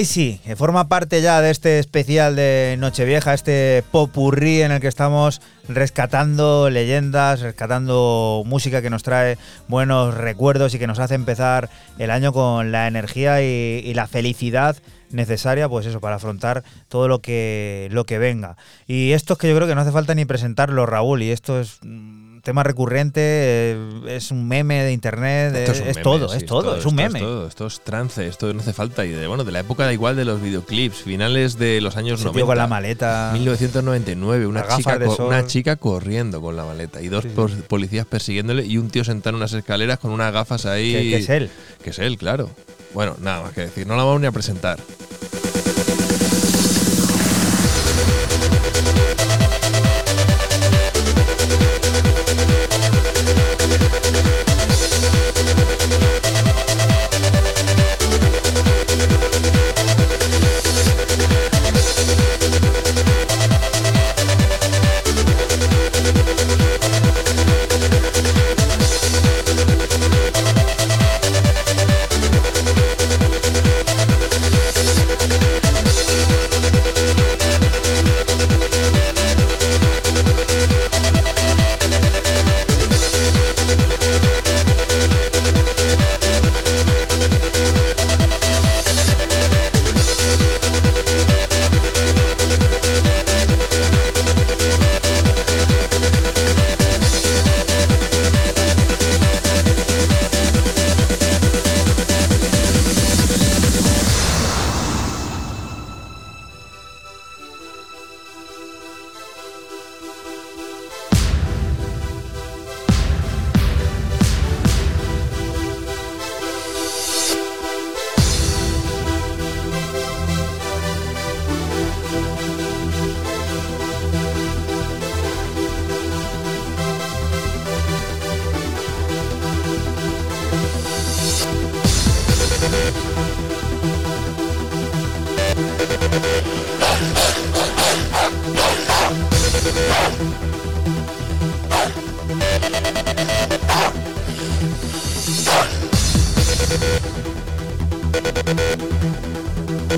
Lazy, que forma parte ya de este especial de Nochevieja, este popurrí en el que estamos rescatando leyendas, rescatando música que nos trae buenos recuerdos y que nos hace empezar el año con la energía y, la felicidad necesaria, pues eso, para afrontar todo lo que, lo que venga. Y esto es que yo creo que no hace falta ni presentarlo, Raúl, y esto es un tema recurrente, eh, es un meme de internet, es, un es meme, todo, sí, es todo, es un esto meme. todo, esto es trance, esto no hace falta. Y de, bueno, de la época da igual de los videoclips, finales de los años Ese 90. tío con la maleta. 1999, una chica, una chica corriendo con la maleta y dos Sí, sí. policías persiguiéndole y un tío sentado en unas escaleras con unas gafas ahí. Que- que es él. Que es él, claro. Bueno, nada más que decir, no la vamos ni a presentar.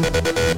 Thank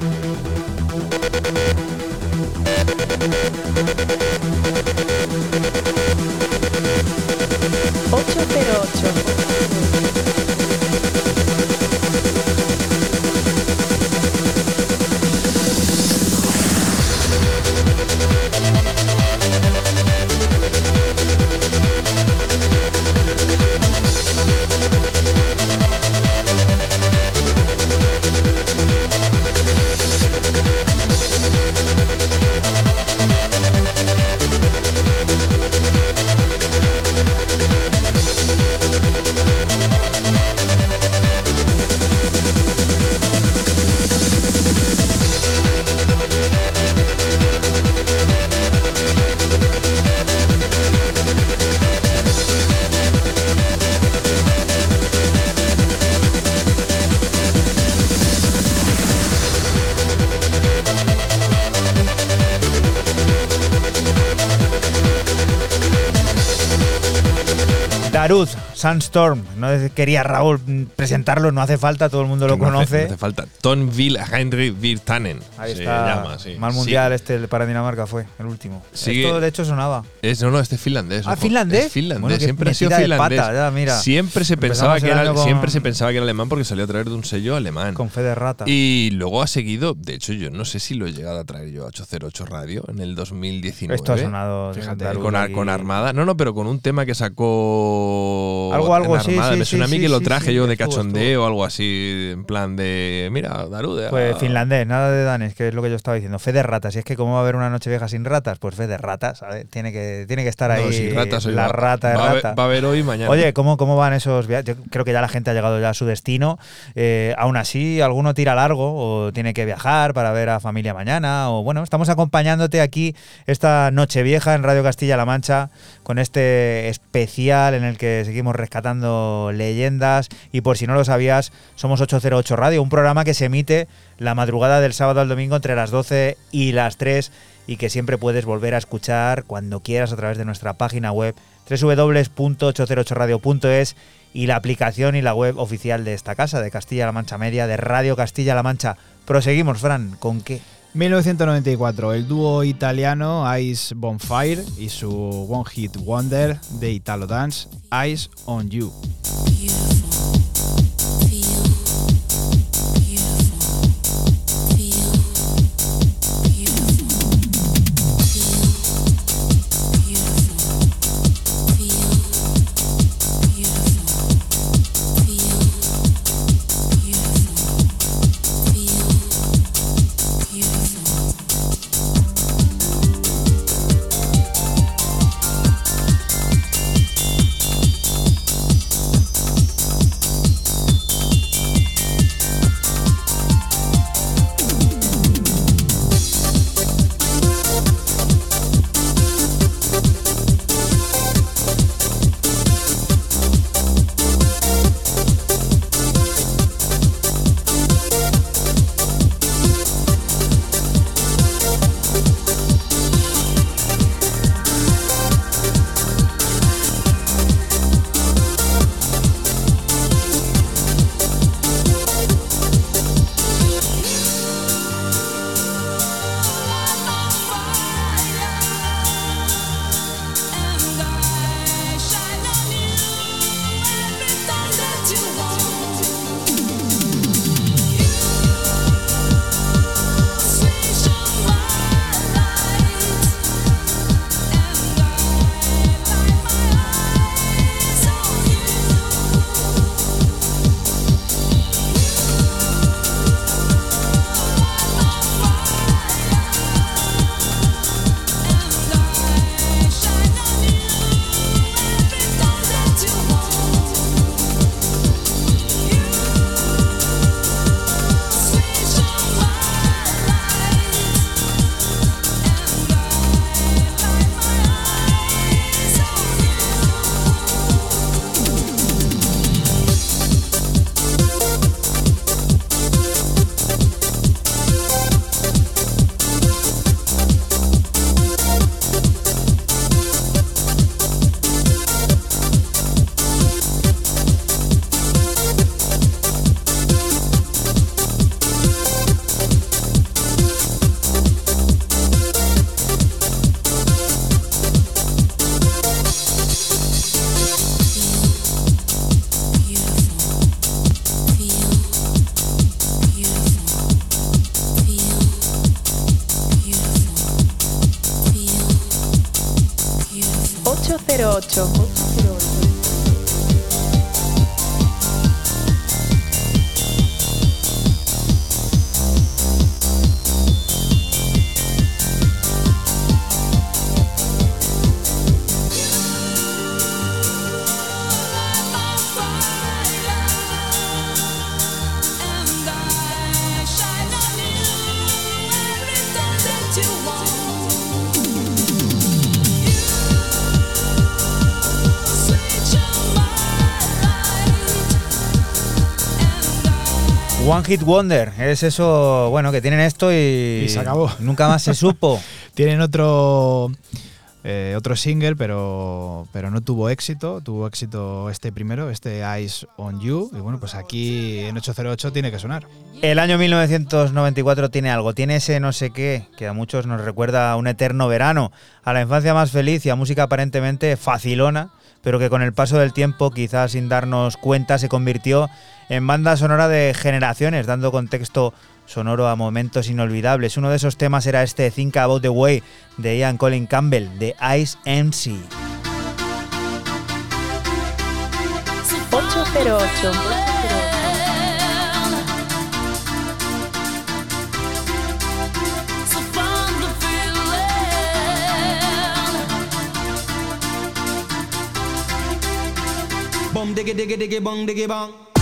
Sandstorm. No quería Raúl presentarlo, no hace falta, todo el mundo lo No hace- conoce. no hace falta. Tonville Henry Virtanen. Ahí se está. llama, sí. Mal Sí. mundial este para Dinamarca fue, el último. Esto de hecho sonaba. Es, no, no, este es finlandés. Ah. ¿finlandés? Es finlandés, Bueno, siempre ha sido finlandés. pata, ya, mira. Siempre se Empezamos pensaba que era con- siempre se pensaba que era alemán porque salió a través de un sello alemán. Con fe de rata. Y luego ha seguido, de hecho yo no sé si lo he llegado a traer yo a 808 Radio en el 2019. Esto ha sonado. Fíjate, con, Armada. No, no, pero con un tema que sacó. Algo, algo, en sí, Armada. sí, Me suena sí, a mí sí, que lo traje sí, yo de cachondeo o algo así, en plan de. Mira, Darude. Pues ah". finlandés, nada de danés, que es lo que yo estaba diciendo. Fe de ratas. Y es que, ¿cómo va a haber una noche vieja sin ratas? Pues fe de ratas, ¿sabes? Tiene que, tiene que estar No, ahí ratas la rata de va rata. va a haber hoy mañana. Oye, ¿cómo, ¿cómo van esos viajes? Yo creo que ya la gente ha llegado ya a su destino. Eh, aún así, alguno tira largo o tiene que viajar para ver a familia mañana. O bueno, estamos acompañándote aquí esta noche vieja en Radio Castilla-La Mancha con este especial en el que seguimos rescatando leyendas. Y por si no lo sabías, somos 808 Radio, un programa que se emite la madrugada del sábado al domingo entre las 12 y las 3 y que siempre puedes volver a escuchar cuando quieras a través de nuestra página web www.808radio.es y la aplicación y la web oficial de esta casa, de Castilla-La Mancha Media, de Radio Castilla-La Mancha. Proseguimos, Fran, ¿con qué? 1994, el dúo italiano Ice Bonfire y su One Hit Wonder de Italo Dance, Eyes on You. One Hit Wonder, es eso, bueno, que tienen esto y, Y se acabó. [laughs] Nunca más se supo. [laughs] Tienen otro eh, otro single, pero, pero no tuvo éxito. Tuvo éxito este primero, este Eyes on You. Y bueno, pues aquí en 808 tiene que sonar. El año 1994 tiene algo, tiene ese no sé qué, que a muchos nos recuerda a un eterno verano, a la infancia más feliz y a música aparentemente facilona, pero que con el paso del tiempo, quizás sin darnos cuenta, se convirtió en banda sonora de generaciones, dando contexto sonoro a momentos inolvidables. Uno de esos temas era este Think About the Way de Ian Colin Campbell de Ice MC. 808. Bum diggy diggy diggy bong diggy bong.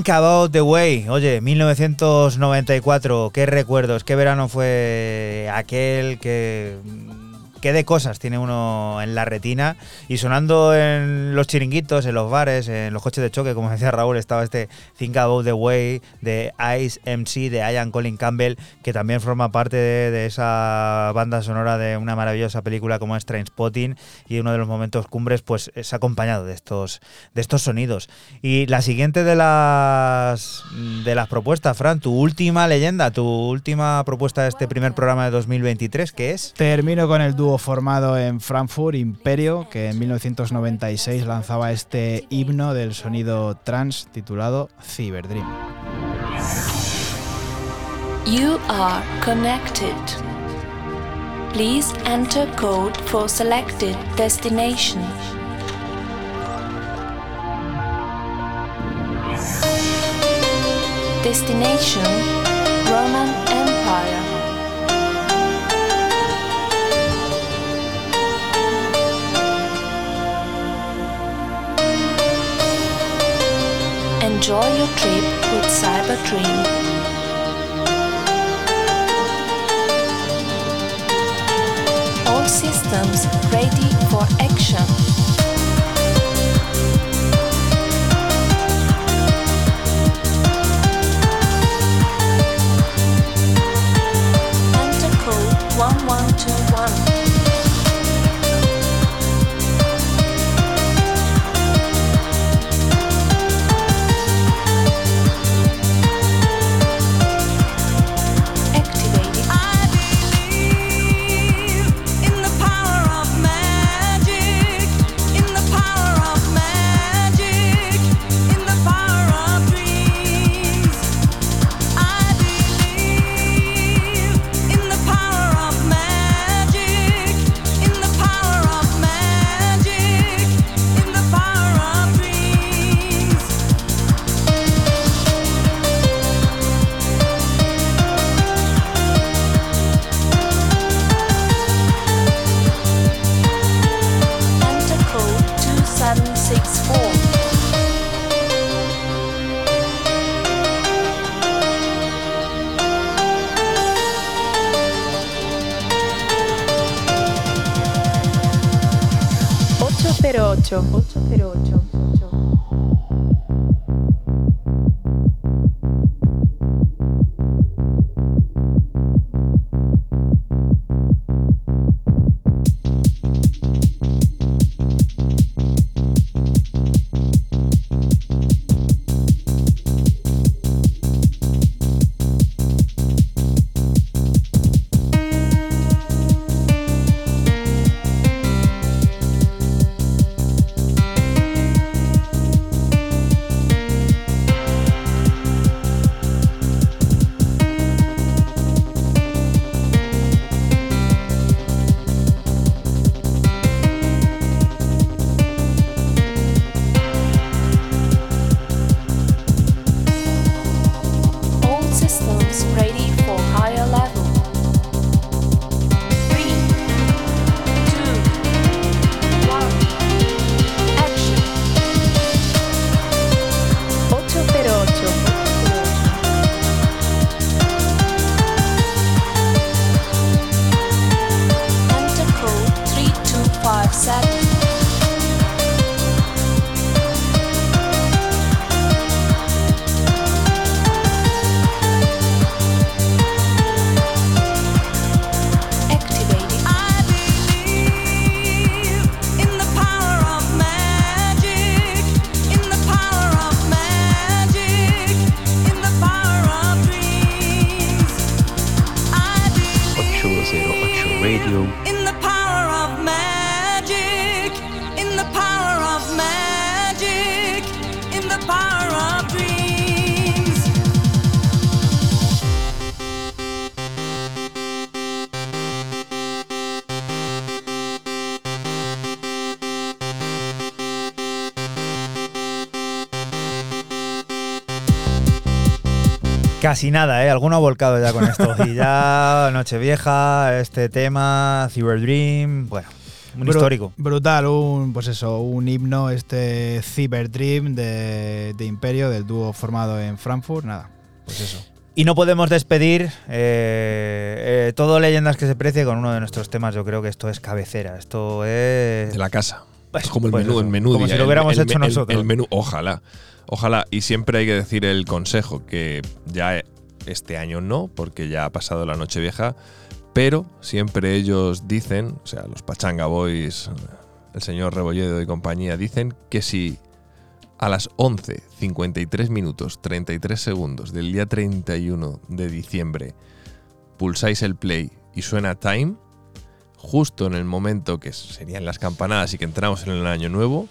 Think About the Way. Oye, 1994, qué recuerdos, qué verano fue aquel que qué de cosas tiene uno en la retina y sonando en los chiringuitos, en los bares, en los coches de choque, como [laughs] decía Raúl, estaba este Think About the Way de Ice MC de Ian Colin Campbell, que también forma parte de, de esa banda sonora de una maravillosa película como es Trainspotting y uno de los momentos cumbres pues es acompañado de estos de estos sonidos. Y la siguiente de las de las propuestas, Fran, tu última leyenda, tu última propuesta de este primer programa de 2023, ¿qué es? Termino con el dúo formado en Frankfurt, Imperio, que en 1996 lanzaba este himno del sonido trans titulado Cyberdream. You are connected. Please enter code for selected destination. Destination Roman Empire. Enjoy your trip with Cyberdream. All systems ready for action. 808. Casi nada, ¿eh? Alguno ha volcado ya con esto. Y ya [laughs] Nochevieja, este tema, Cyber Dream, bueno, un Bru- histórico. Brutal, un, pues eso, un himno, este Cyber Dream de, de Imperio, del dúo formado en Frankfurt. Nada, pues eso. Y no podemos despedir eh, eh, todo Leyendas que se precie con uno de nuestros temas. Yo creo que esto es cabecera. Esto es. De la casa. Pues- Es como el pues menú, eso, el menú. como día, si lo hubiéramos el- hecho el- nosotros. El menú, ojalá. Ojalá. Y siempre hay que decir el consejo, que ya este año no, porque ya ha pasado la noche vieja, pero siempre ellos dicen, o sea, los Pachanga Boys, el señor Rebolledo y compañía, dicen que si a las 11, 53 minutos, 33 segundos del día 31 de diciembre pulsáis el play y suena Time, justo en el momento que serían las campanadas y que entramos en el año nuevo,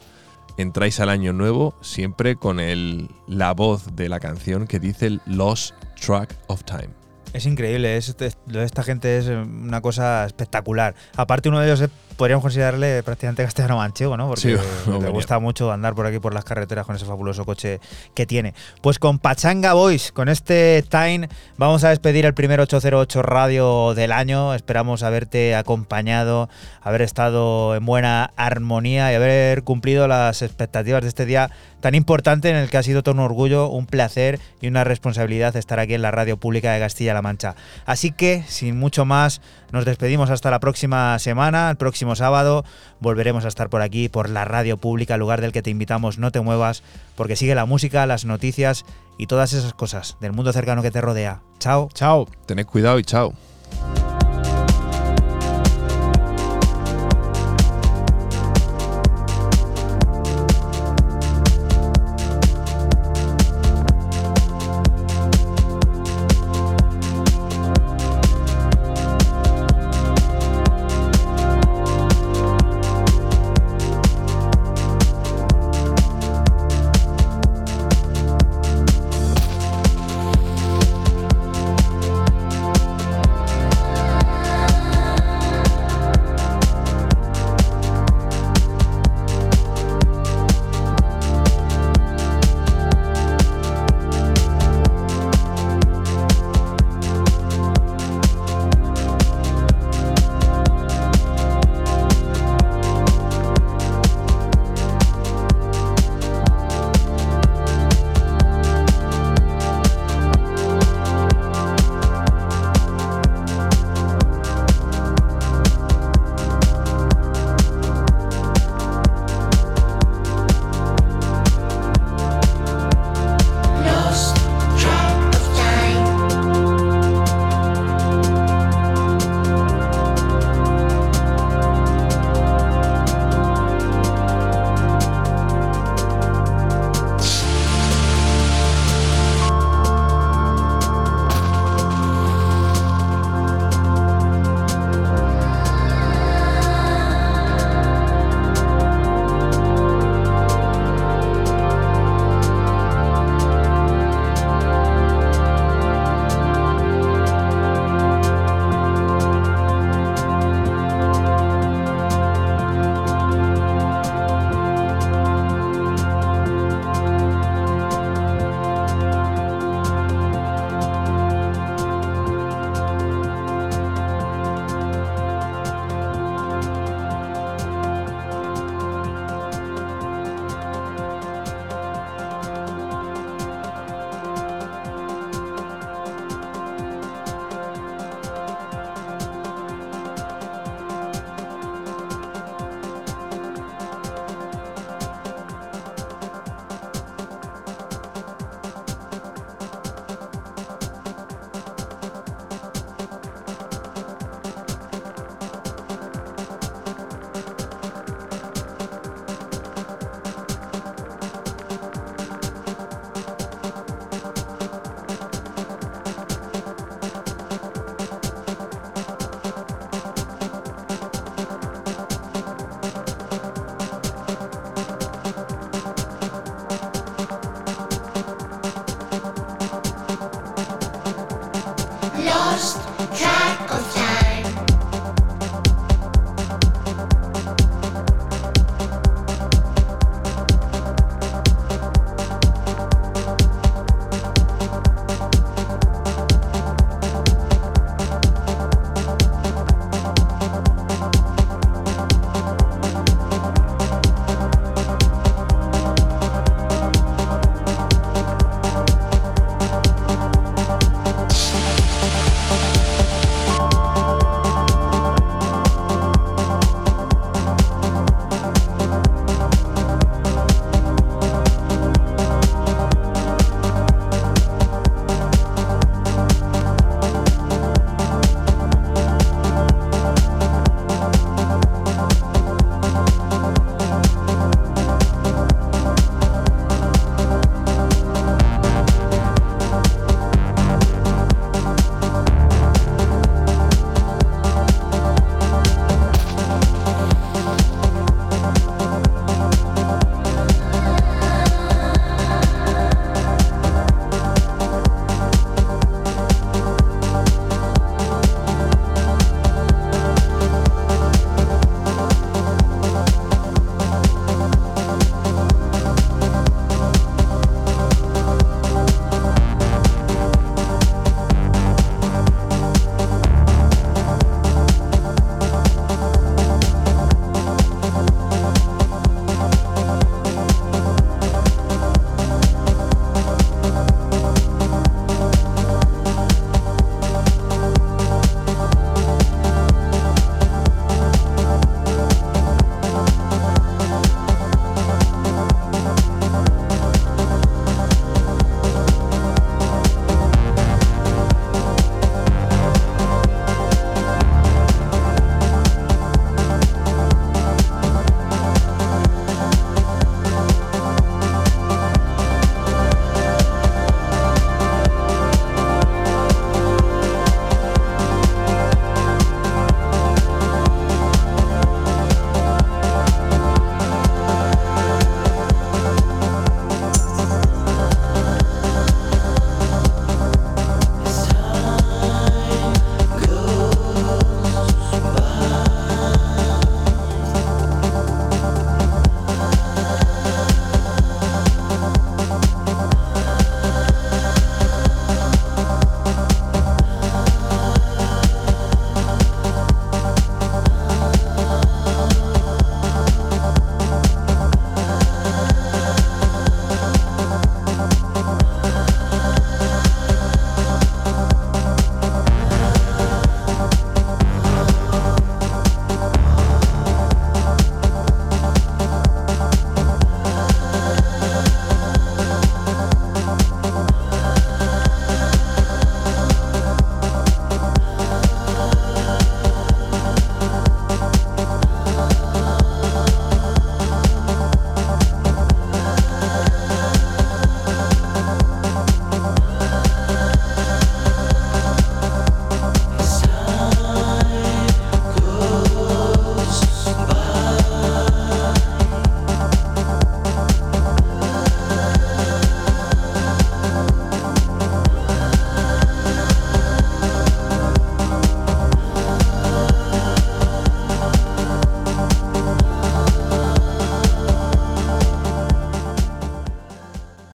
entráis al año nuevo siempre con el, la voz de la canción que dice Lost Track of Time. Es increíble, es, es- lo de esta gente es eh, una cosa espectacular. Aparte, uno de ellos es- podríamos considerarle prácticamente castellano manchego, ¿no? Porque Sí, le venía. gusta mucho andar por aquí por las carreteras con ese fabuloso coche que tiene. Pues con Pachanga Boys, con este Time, vamos a despedir el primer 808 radio del año. Esperamos haberte acompañado, haber estado en buena armonía y haber cumplido las expectativas de este día tan importante en el que ha sido todo un orgullo, un placer y una responsabilidad estar aquí en la radio pública de Castilla-La Mancha. Así que, sin mucho más, nos despedimos hasta la próxima semana. El próximo sábado volveremos a estar por aquí, por la radio pública, lugar del que te invitamos. No te muevas, porque sigue la música, las noticias y todas esas cosas del mundo cercano que te rodea. Chao. Chao. Tened cuidado y chao.